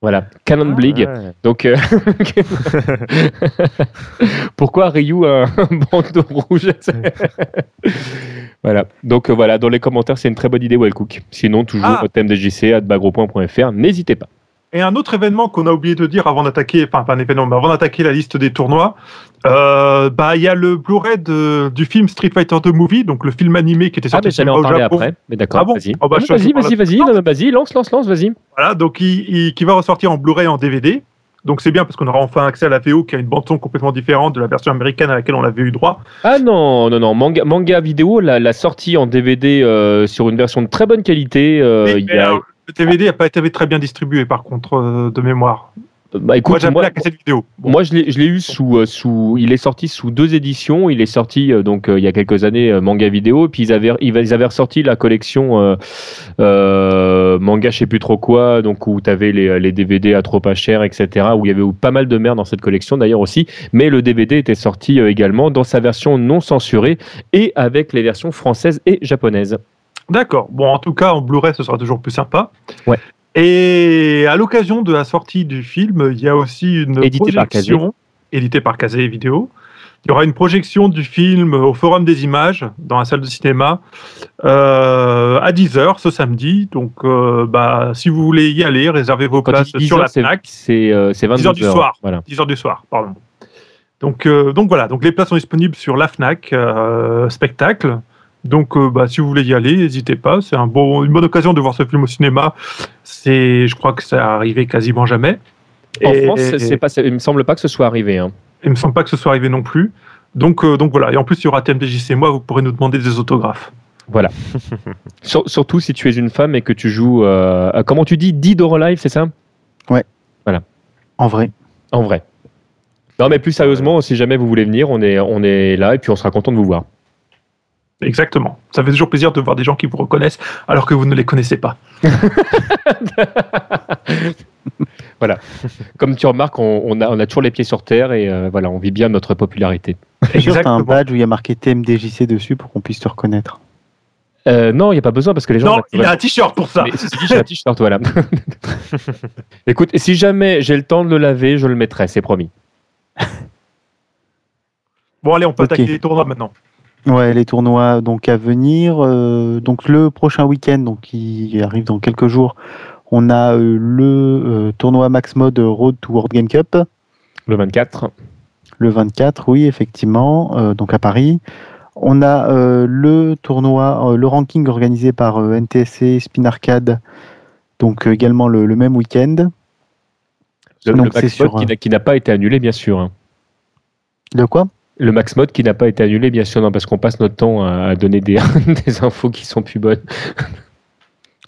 Voilà, Canon Blig. Ah, donc, euh, pourquoi Ryu a un bandeau rouge? Voilà. Donc euh, voilà, dans les commentaires, c'est une très bonne idée, Wellcook. Sinon, toujours ah. thème de JC, n'hésitez pas. Et un autre événement qu'on a oublié de dire avant d'attaquer, enfin pas un événement, mais avant d'attaquer la liste des tournois, euh, bah il y a le Blu-ray du film Street Fighter 2 Movie, donc le film animé qui était sorti. Ah mais j'allais en parler après, mais d'accord. Ah bon vas-y, oh, bah, vas-y, vas-y, vas-y, vas-y, lance, lance, lance, vas-y. Voilà, donc il, qui va ressortir en Blu-ray en DVD. Donc c'est bien parce qu'on aura enfin accès à la VO qui a une bande son complètement différente de la version américaine à laquelle on avait eu droit. Ah non, non, non, manga, manga vidéo l'a sortie en DVD euh, sur une version de très bonne qualité. Euh, il y a... Le DVD n'a pas été très bien distribué, par contre, euh, de mémoire. Bah, écoute, moi, j'aime la cassette vidéo. Moi, je l'ai eu sous, euh, sous. Il est sorti sous deux éditions. Il est sorti euh, donc il y a quelques années manga vidéo. Puis ils avaient ils avaient ressorti la collection manga, je sais plus trop quoi. Donc où tu avais les, les, DVD à trop pas cher, etc. Où il y avait pas mal de merde dans cette collection d'ailleurs aussi. Mais le DVD était sorti également dans sa version non censurée et avec les versions françaises et japonaises. D'accord. Bon, en tout cas, en Blu-ray, ce sera toujours plus sympa. Ouais. Et à l'occasion de la sortie du film, il y a aussi une Édité projection, par éditée par Kazé Vidéo, Il y aura une projection du film au Forum des images dans la salle de cinéma euh, à 10h ce samedi. Donc, euh, bah, si vous voulez y aller, réservez vos places sur la FNAC. C'est 10h du soir. Voilà. 10h du soir, pardon. Donc, donc voilà, donc les places sont disponibles sur la FNAC spectacle. Donc, bah, si vous voulez y aller, n'hésitez pas. C'est un bon, une bonne occasion de voir ce film au cinéma. C'est, je crois que ça arrivé quasiment jamais. En France, c'est pas, il me semble pas que ce soit arrivé. Hein. Il me semble pas que ce soit arrivé non plus. Donc, euh, donc voilà. Et en plus, il y aura TMDJC moi, vous pourrez nous demander des autographes. Voilà. surtout si tu es une femme et que tu joues, euh, comment tu dis, 10 Live, c'est ça? Ouais. Voilà. En vrai. En vrai. Non, mais plus sérieusement, si jamais vous voulez venir, on est, on est là et puis on sera content de vous voir. Exactement. Ça fait toujours plaisir de voir des gens qui vous reconnaissent alors que vous ne les connaissez pas. voilà. Comme tu remarques, on, a, on, a, toujours les pieds sur terre et euh, voilà, on vit bien notre popularité. Juste un badge où il y a marqué TMDJC dessus pour qu'on puisse te reconnaître. Euh, non, il n'y a pas besoin parce que les gens. Non, il a un t-shirt pour ça. j'ai un t-shirt, voilà. Écoute, si jamais j'ai le temps de le laver, je le mettrai, c'est promis. Bon, allez, on peut attaquer les tournois maintenant. Ouais, les tournois donc à venir. Euh, donc le prochain week-end, donc qui arrive dans quelques jours, on a euh, le euh, tournoi Max Mode Road to World Game Cup. Le 24. Le 24, oui, effectivement, donc à Paris. On a le tournoi, le ranking organisé par NTSC Spin Arcade, donc également le, même week-end. Le, Max Mode qui n'a pas été annulé, bien sûr. Hein. De quoi? Le max mode qui n'a pas été annulé, bien sûr, non, parce qu'on passe notre temps à, donner des, des, infos qui sont plus bonnes.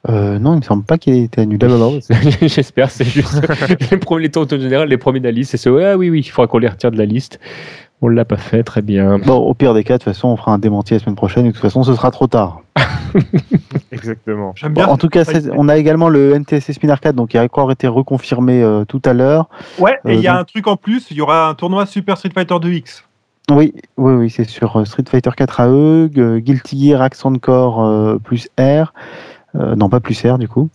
Euh, non, il me semble pas qu'il ait été annulé. J'espère, c'est juste les, premiers, tours en général, les premiers de la liste, c'est ce ah oui, oui, il faudra qu'on les retire de la liste. On l'a pas fait, très bien. Bon, au pire des cas, de toute façon, on fera un démenti la semaine prochaine et de toute façon, ce sera trop tard. Exactement. Bien en tout cas, on a également le NTSC Spin Arcade, donc qui a encore été reconfirmé euh, tout à l'heure. Ouais, et il y a euh, un truc en plus, il y aura un tournoi Super Street Fighter 2X. Oui, oui, oui, c'est sur euh, Street Fighter 4 AE, Guilty Gear Accent Core euh, plus R. Euh, non, pas plus R du coup.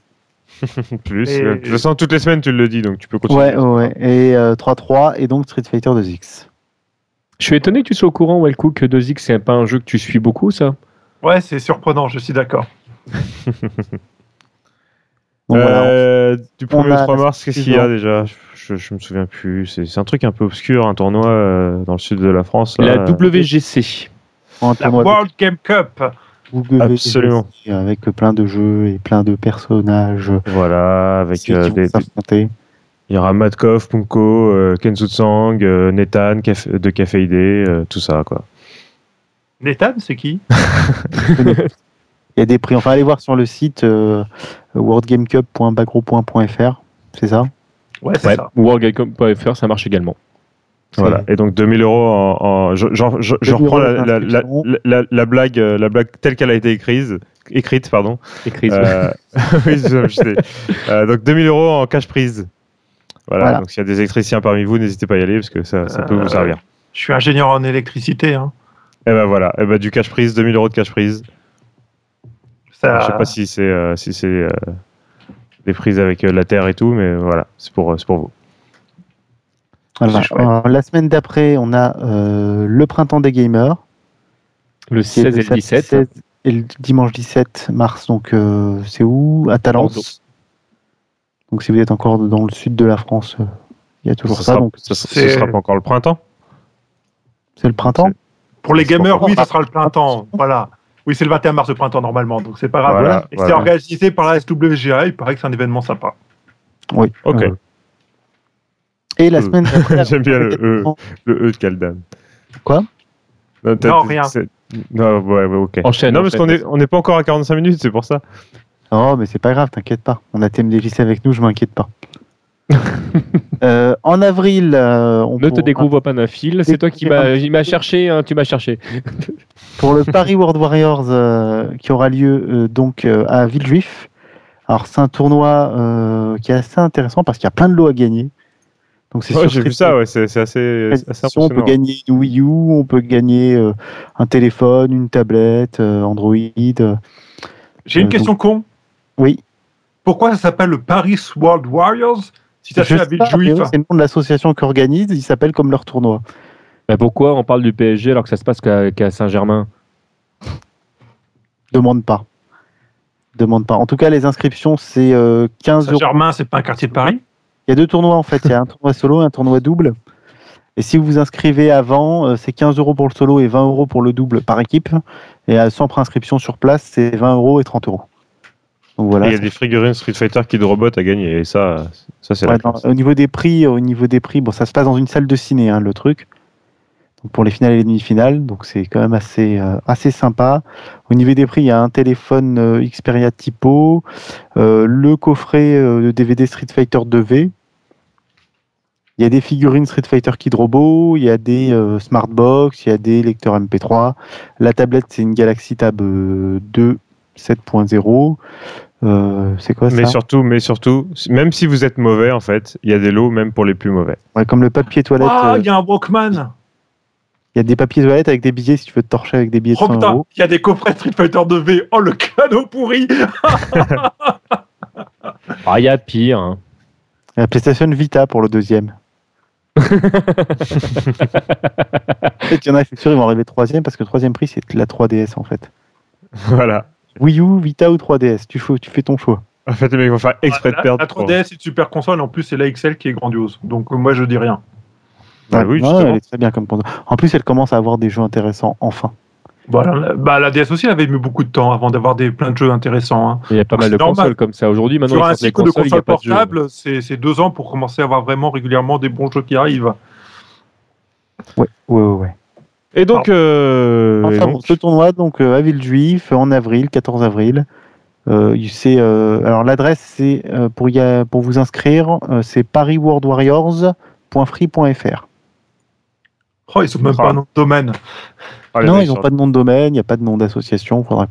plus. Et... De toute façon, toutes les semaines, tu le dis, donc tu peux continuer. Ouais, ouais. Et 3-3 et donc Street Fighter 2X. Je suis étonné que tu sois au courant, Wellcook, que 2X, c'est pas un jeu que tu suis beaucoup, ça Ouais, c'est surprenant, je suis d'accord. du 1er 3 mars, qu'est-ce qu'il y a déjà? Je, me souviens plus. C'est un truc un peu obscur, un tournoi euh, dans le sud de la France. la WGC. La World Game Cup. Absolument. Avec plein de jeux et plein de personnages. Voilà, avec euh, des, Il y aura Matkov, Punko, euh, Kenzutsang, Netan de Café ID, tout ça, quoi. Netan, c'est qui? Il y a des prix. Enfin, allez voir sur le site worldgamecup.bagro.fr, c'est ça? Ouais, c'est ça. Wargame.fr, ça marche également. Voilà. Et donc 2000 euros en, je, reprends la, la, la, blague, euh, la blague telle qu'elle a été écrite, écrite pardon. Écrite. Euh, oui, je sais. Euh, donc 2000 euros en cash prise. Voilà. Donc s'il y a des électriciens parmi vous, n'hésitez pas à y aller parce que ça, ça peut vous servir. Je suis ingénieur en électricité. Hein. Et eh ben voilà. Et eh ben du cash prise, 2000 euros de cash prise. Ça... je sais pas si c'est si c'est des prises avec euh, la Terre et tout, mais voilà, c'est pour, pour vous. la semaine d'après, on a euh, le printemps des gamers. Le 16 et le 17. et le dimanche 17 mars, donc euh, c'est où? À Talence. Donc si vous êtes encore dans le sud de la France, il y a toujours ça. donc ce sera pas encore le printemps C'est le printemps Pour les gamers, oui, ce sera le printemps. Voilà. Oui, c'est le 21 mars de printemps normalement, donc c'est pas grave. et c'est organisé par la SWGA, il paraît que c'est un événement sympa. Oui. Ok. Et la semaine J'aime bien le E, le e de Caldan. Quoi? Non, rien. Non, ouais, ouais, ok. Enchaîne, non, parce qu'on n'est on est pas encore à 45 minutes, c'est pour ça. Oh, mais c'est pas grave, t'inquiète pas. On a TMDJC avec nous, je m'inquiète pas. Euh, en avril, euh, on ne te découvre pas d'un fil. C'est toi qui m'as cherché. Hein, tu m'as cherché. pour le Paris World Warriors euh, qui aura lieu donc à Villejuif. Alors c'est un tournoi qui est assez intéressant parce qu'il y a plein de lots à gagner. Donc c'est j'ai vu ça, ouais, c'est assez, assez On peut gagner une Wii U, on peut gagner un téléphone, une tablette, Android. J'ai une question con. Oui. Pourquoi ça s'appelle le Paris World Warriors? Si C'est le nom de l'association qui organise, il s'appelle comme leur tournoi. Mais pourquoi on parle du PSG alors que ça se passe qu'à Saint-Germain? Demande pas. Demande pas. En tout cas, les inscriptions, c'est 15 euros. Saint-Germain, c'est pas un quartier de Paris? Il y a deux tournois en fait. Il y a un tournoi solo et un tournoi double. Et si vous vous inscrivez avant, euh, c'est 15 euros pour le solo et 20 euros pour le double par équipe. Et sans préinscription sur place, c'est 20 euros et 30 euros. Donc voilà. Il y a des figurines Street Fighter Kid Robot à gagner. Et ça, ça c'est Au niveau des prix, au niveau des prix, bon, ça se passe dans une salle de ciné, hein, le truc. pour les finales et les demi-finales, donc c'est quand même assez, euh, assez sympa. Au niveau des prix, il y a un téléphone euh, Xperia Typo, le coffret de DVD Street Fighter 2V, il y a des figurines Street Fighter Kid Robot, il y a des euh, Smartbox, il y a des lecteurs MP3. La tablette, c'est une Galaxy Tab 2 7.0. Euh, c'est quoi ça Mais surtout, mais surtout, même si vous êtes mauvais, en fait, il y a des lots même pour les plus mauvais. Ouais, comme le papier toilette. Ah, il y a un Walkman il y a des papiers toilettes avec des billets si tu veux te torcher avec des billets de 100 oh, Il y a des coffrets Street Fighter 2V. Oh le cadeau pourri Ah, il y a pire. Hein. La PlayStation Vita pour le deuxième. il y en a, je suis sûr, ils vont arriver troisième parce que le troisième prix, c'est la 3DS en fait. Voilà. Wii U, Vita ou 3DS, tu, tu fais ton choix. En fait, les mecs vont faire exprès de perdre. La 3DS c'est super console, en plus, c'est la XL qui est grandiose. Donc, moi, je dis rien. Bah, oui, elle est très bien comme En plus, elle commence à avoir des jeux intéressants, enfin. Voilà. Bah, la DS aussi, elle avait mis beaucoup de temps avant d'avoir des, plein de jeux intéressants. Hein. Il y a pas mal de consoles comme ça. Aujourd'hui, maintenant, sur un cycle de consoles portables, c'est deux ans pour commencer à avoir vraiment régulièrement des bons jeux qui arrivent. Ouais, ouais, ouais. Et donc, euh, enfin, ce tournoi donc euh, à Villejuif en avril, 14 avril. Euh, euh, alors l'adresse c'est pour, pour vous inscrire, c'est parisworldwarriors.free.fr. Oh, ils n'ont même pas un nom de domaine. Ah, non, ils n'ont pas de nom de domaine, il n'y a pas de nom d'association. Faudra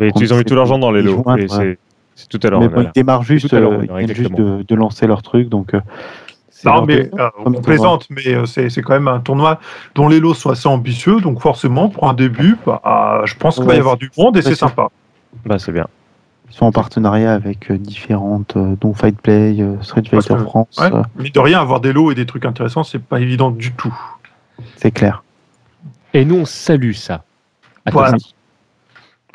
ils ont mis tout l'argent dans les lots. C'est tout à l'heure. Mais ils démarrent juste, euh, juste de, lancer leur truc. Donc, euh, non, mais euh, on plaisante, mais c'est quand même un tournoi dont les lots sont assez ambitieux. Donc, forcément, pour un début, bah, je pense qu'il va y avoir du monde et c'est sympa. Bah, c'est bien. Ils sont en partenariat avec différentes, dont Fight Play, Street Fighter France. Mais de rien, avoir des lots et des trucs intéressants, c'est pas évident du tout. C'est clair. Et nous, on salue ça. Alors,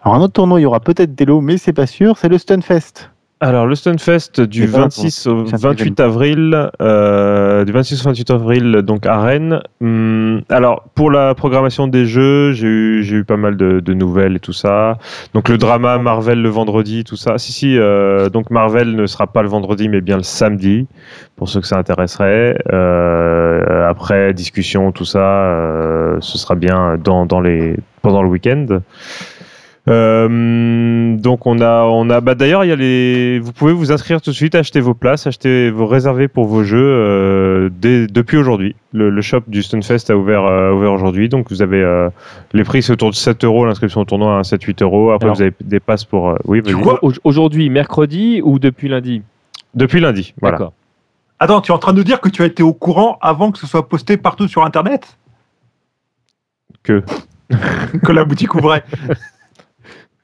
un autre tournoi, il y aura peut-être des lots, mais c'est pas sûr, c'est le Stunfest. Alors, le Stunfest du 26 au 28 avril, euh, du 26 au 28 avril, donc à Rennes. Hum, alors, pour la programmation des jeux, j'ai eu, j'ai eu pas mal de, de, nouvelles et tout ça. Donc, le drama Marvel le vendredi, tout ça. Si, si, euh, donc Marvel ne sera pas le vendredi, mais bien le samedi, pour ceux que ça intéresserait. Euh, après, discussion, tout ça, euh, ce sera bien dans, dans les, pendant le week-end. Euh, donc on a, on a, bah d'ailleurs il y a les, vous pouvez vous inscrire tout de suite, acheter vos places, acheter vos réserver pour vos jeux euh, dès, depuis aujourd'hui. Le, le, shop du Stunfest a ouvert, euh, ouvert aujourd'hui, donc vous avez euh, les prix c'est autour de 7 euros l'inscription au tournoi, 7-8 euros. Après vous avez des passes pour, euh, oui. Aujourd'hui, mercredi ou depuis lundi? Depuis lundi, voilà. D'accord. Attends, tu es en train de dire que tu as été au courant avant que ce soit posté partout sur Internet? Que Que la boutique ouvrait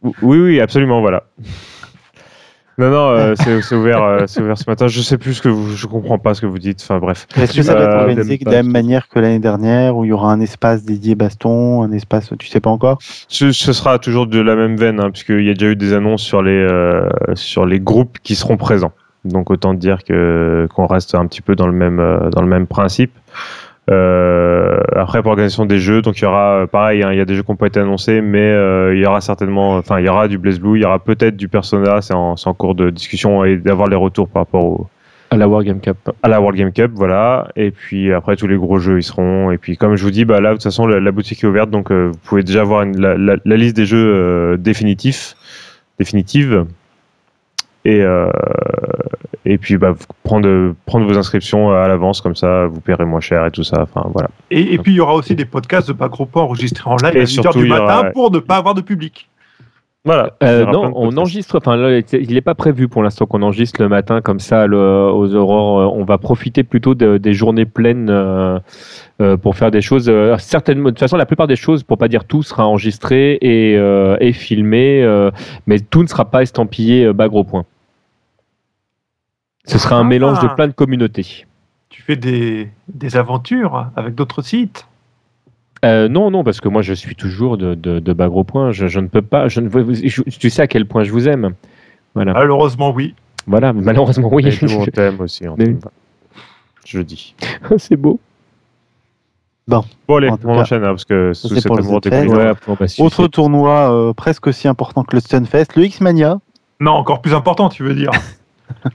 Oui, oui, absolument, voilà. Non, non, euh, c'est ouvert, euh, c'est ouvert ce matin. Je sais plus ce que vous, je comprends pas ce que vous dites. Enfin, bref. Est-ce que ça va être euh, organisé de la même manière que l'année dernière, où il y aura un espace dédié baston, un espace, tu sais pas encore? Ce, sera toujours de la même veine, hein, puisqu'il y a déjà eu des annonces sur les sur les groupes qui seront présents. Donc autant dire que qu'on reste un petit peu dans le même dans le même principe. Euh, après pour l'organisation des jeux, donc il y aura pareil, hein, il y a des jeux qui n'ont pas été annoncés, mais euh, il y aura certainement, enfin il y aura du Blaze Blue, il y aura peut-être du Persona, c'est en, en, cours de discussion et d'avoir les retours par rapport au, à la World Game Cup. À la World Game Cup, voilà. Et puis après tous les gros jeux ils seront. Et puis comme je vous dis, bah là de toute façon la, boutique est ouverte, donc euh, vous pouvez déjà voir la, la, la, liste des jeux définitifs, définitive. Et, euh, et puis bah, prendre, prendre vos inscriptions à l'avance, comme ça vous paierez moins cher et tout ça. Enfin, voilà. Et, et puis il y aura aussi des podcasts de pas enregistrés en live à 8h du matin pour ne pas avoir de public. Voilà. Euh, non, on enregistre. Enfin, il n'est pas prévu pour l'instant qu'on enregistre le matin comme ça aux aurores. Euh, on va profiter plutôt des journées pleines euh, pour faire des choses. certainement, de toute façon, la plupart des choses, pour pas dire tout, sera enregistré et, et filmé, mais tout ne sera pas estampillé bas gros point. Ce sera un mélange de ah. plein de communautés. Tu fais des, des aventures avec d'autres sites? Euh, non, non, parce que moi je suis toujours de, de, bas gros points. Je, ne peux pas. Je ne, tu sais à quel point je vous aime. Voilà. Malheureusement, oui. Voilà, malheureusement, oui. on t'aime aussi. Je le dis. C'est beau. Bon. Bon, allez, on enchaîne, hein, parce que ouais, Autre tournoi euh, presque aussi important que le Stunfest, le X-Mania. Non, encore plus important, tu veux dire.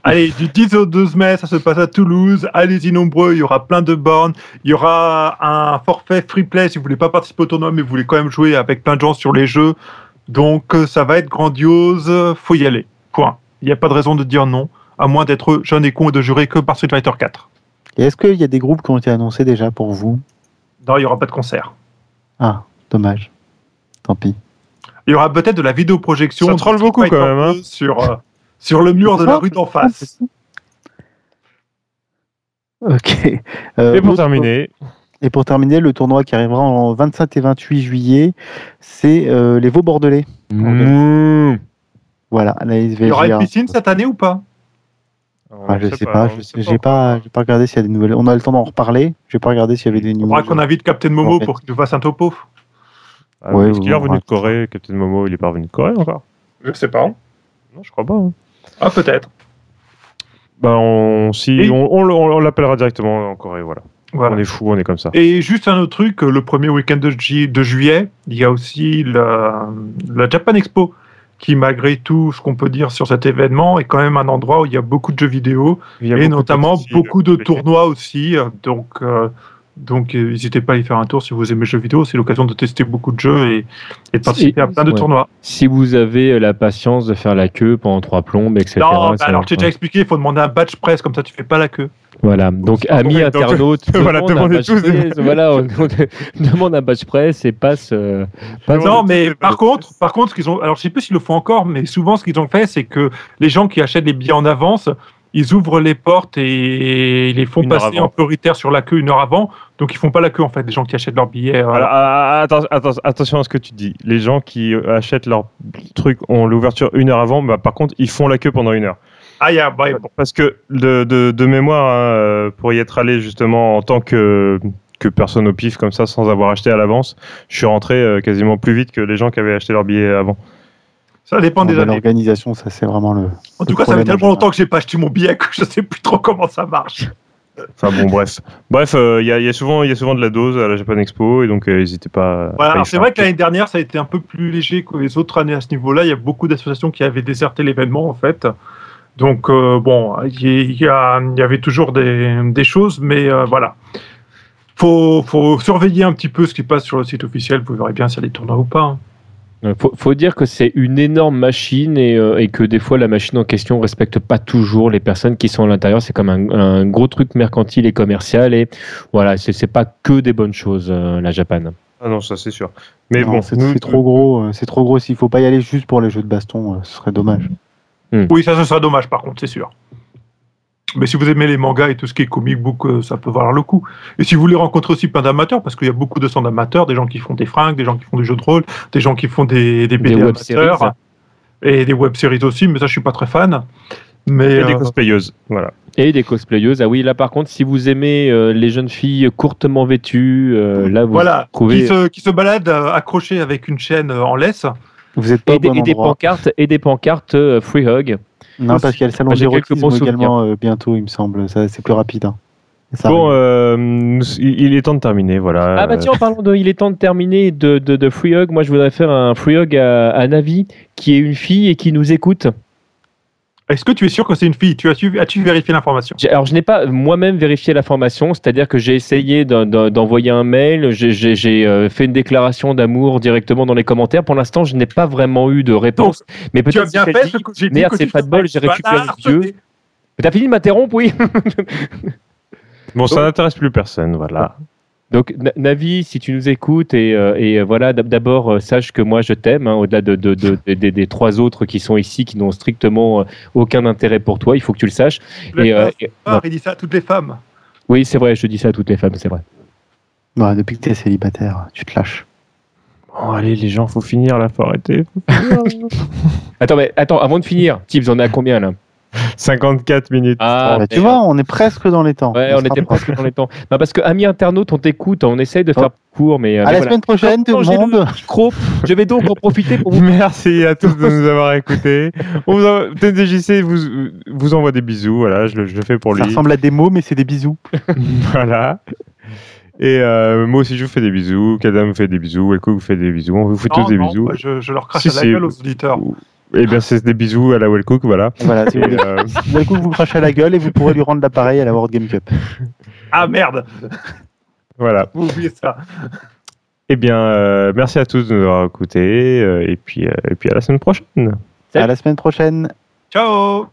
Allez, du 10 au 12 mai, ça se passe à Toulouse. Allez-y nombreux, il y aura plein de bornes. Il y aura un forfait free play si vous voulez pas participer au tournoi, mais vous voulez quand même jouer avec plein de gens sur les jeux. Donc euh, ça va être grandiose, faut y aller. Point. Il n'y a pas de raison de dire non, à moins d'être jeune et con et de jurer que par Street Fighter 4. Et est-ce qu'il y a des groupes qui ont été annoncés déjà pour vous? Non, il n'y aura pas de concert. Ah, dommage. Tant pis. Il y aura peut-être de la vidéoprojection. Ça troll beaucoup quand même. Hein. Sur, euh, sur le mur de la rue d'en face. Ok. Euh, et pour terminer. Et pour terminer, le tournoi qui arrivera en 27 et 28 juillet, c'est euh, les Vaux Bordelais. Mmh. Voilà, la Il y aura une piscine cette année ou pas? Ah, je sais pas, je j'ai pas, pas regardé s'il y a des nouvelles. On a le temps d'en reparler. Je vais pas regarder s'il y avait des nouvelles. Il qu'on invite Captain Momo pour qu'il nous fasse un topo. Ah, Est-ce qu'il est revenu de Corée Captain Momo, il est pas revenu de Corée encore Je sais pas. Non, je crois pas. Hein. Ah, peut-être. Bah, on, si, on, on, l'appellera directement en Corée, voilà. On est fou, on est comme ça. Et juste un autre truc, le premier week-end de, de, juillet, il y a aussi la, la Japan Expo, qui malgré tout ce qu'on peut dire sur cet événement est quand même un endroit où il y a beaucoup de jeux vidéo et notamment beaucoup de tournois aussi. Donc euh, donc, euh, n'hésitez pas à y faire un tour si vous aimez les jeux vidéo. C'est l'occasion de tester beaucoup de jeux et, de participer à plein de tournois. Si vous avez euh, la patience de faire la queue pendant trois plombes, etc. Non, bah alors j'ai déjà expliqué, il faut demander un badge presse, comme ça tu fais pas la queue. Voilà, donc amis internautes, voilà, demande, un badge presse, voilà, on, demande un badge presse et passe. Euh, non, mais par contre, par contre, ce qu'ils ont, alors je sais plus s'ils le font encore, mais souvent ce qu'ils ont fait, c'est que les gens qui achètent les billets en avance, ils ouvrent les portes et ils les font passer en prioritaire sur la queue une heure avant. Donc ils font pas la queue en fait, les gens qui achètent leurs billets. Euh, ah, ah, attention à ce que tu dis. Les gens qui achètent leur truc ont l'ouverture une heure avant, bah, par contre ils font la queue pendant une heure. Ah, yeah, bah, Parce que de, de, mémoire, hein, euh, pour y être allé justement en tant que, que personne au pif comme ça, sans avoir acheté à l'avance, je suis rentré euh, quasiment plus vite que les gens qui avaient acheté leur billet avant. Ça dépend des années. L'organisation, ça c'est vraiment le. En tout cas, ça fait tellement longtemps que j'ai pas acheté mon billet que je sais plus trop comment ça marche. Enfin bon, bref. Bref, il euh, y, a, souvent, y a souvent de la dose à la Japan Expo et donc euh, n'hésitez pas. Voilà, c'est vrai que l'année dernière, ça a été un peu plus léger que les autres années à ce niveau-là. Il y a beaucoup d'associations qui avaient déserté l'événement en fait. Donc euh, bon, il y, y, avait toujours des, des choses, mais voilà. Faut, faut surveiller un petit peu ce qui passe sur le site officiel. Vous verrez bien s'il y a des tournois ou pas. Hein. Il faut, dire que c'est une énorme machine euh, et, que des fois la machine en question ne respecte pas toujours les personnes qui sont à l'intérieur. C'est comme un, gros truc mercantile et commercial et voilà, c'est pas que des bonnes choses euh, la Japan. Ah non, ça c'est sûr. Mais bon, c'est trop gros. Euh, c'est trop gros. S'il faut pas y aller juste pour les jeux de baston, ce serait dommage. Hmm. Oui, ça ce serait dommage par contre, c'est sûr. Mais si vous aimez les mangas et tout ce qui est comic book, euh, ça peut valoir le coup. Et si vous voulez rencontrer aussi plein d'amateurs, parce qu'il y a beaucoup de centres d'amateurs, des gens qui font des fringues, des gens qui font du jeu de rôle, des gens qui font des, des BD amateurs, et des web-séries aussi, mais ça je suis pas très fan. Mais, et des euh, cosplayeuses, voilà. Et des cosplayeuses. Ah oui, là par contre, si vous aimez euh, les jeunes filles courtement vêtues, là vous voilà, trouvez... qui, se, qui se baladent accrochées avec une chaîne en laisse. Vous êtes pas et, des, et des pancartes et des pancartes Free Hug. Non, parce qu'il y a le salon d'érotisme également euh, bientôt, il me semble. C'est plus rapide. Hein. Bon, euh, il est temps de terminer, voilà. Ah bah tiens, en parlant de, il est temps de terminer de, de, de Free Hug, moi je voudrais faire un Free Hug à, à Navi, qui est une fille et qui nous écoute. Est-ce que tu es sûr que c'est une fille? Tu as-tu, as-tu vérifié l'information? Alors, je n'ai pas moi-même vérifié l'information, c'est-à-dire que j'ai essayé d'envoyer un mail, j'ai, euh, fait une déclaration d'amour directement dans les commentaires. Pour l'instant, je n'ai pas vraiment eu de réponse. mais peut-être tu as bien fait que j'ai Merde, c'est pas de bol, j'ai récupéré le vieux. T'as fini de m'interrompre, oui Bon, ça n'intéresse plus personne, voilà. Donc Navi, si tu nous écoutes et, euh, euh, voilà, d'abord euh, sache que moi je t'aime, hein, au-delà de, des trois autres qui sont ici, qui n'ont strictement aucun intérêt pour toi, il faut que tu le saches. Et, il dit ça à toutes les femmes. Oui, c'est vrai, je dis ça à toutes les femmes, c'est vrai. Bah, depuis que tu es célibataire, tu te lâches. Bon, allez, les gens, faut finir là, faut arrêter. attends, mais attends, avant de finir, Tibbs, on est à combien là? 54 minutes. Ah, tu vois, on est presque dans les temps. Ouais, on, était presque dans les temps. Bah, parce que, amis internautes, on t'écoute, on essaye de faire oh. court, mais. Euh, à la semaine prochaine, tout le monde. Je vais donc en profiter pour vous. Merci à tous de nous avoir écoutés. On vous vous, vous envoie des bisous, voilà, je le, je le fais pour lui. Ça ressemble à des mots, mais c'est des bisous. voilà. Et euh, moi aussi, je vous fais des bisous. Kadam vous fait des bisous. Elko vous fait des bisous. On vous fait tous des bisous. je, je, leur crache à la gueule aux auditeurs. Eh bien, c'est des bisous à la Wellcook, voilà. Voilà, si euh... Wellcook vous crache à la gueule et vous pourrez lui rendre l'appareil à la World Game Cup. Ah merde Voilà. Vous oubliez ça. Eh bien, euh, merci à tous de nous avoir écoutés euh, et puis, euh, et puis à la semaine prochaine. À la semaine prochaine. Ciao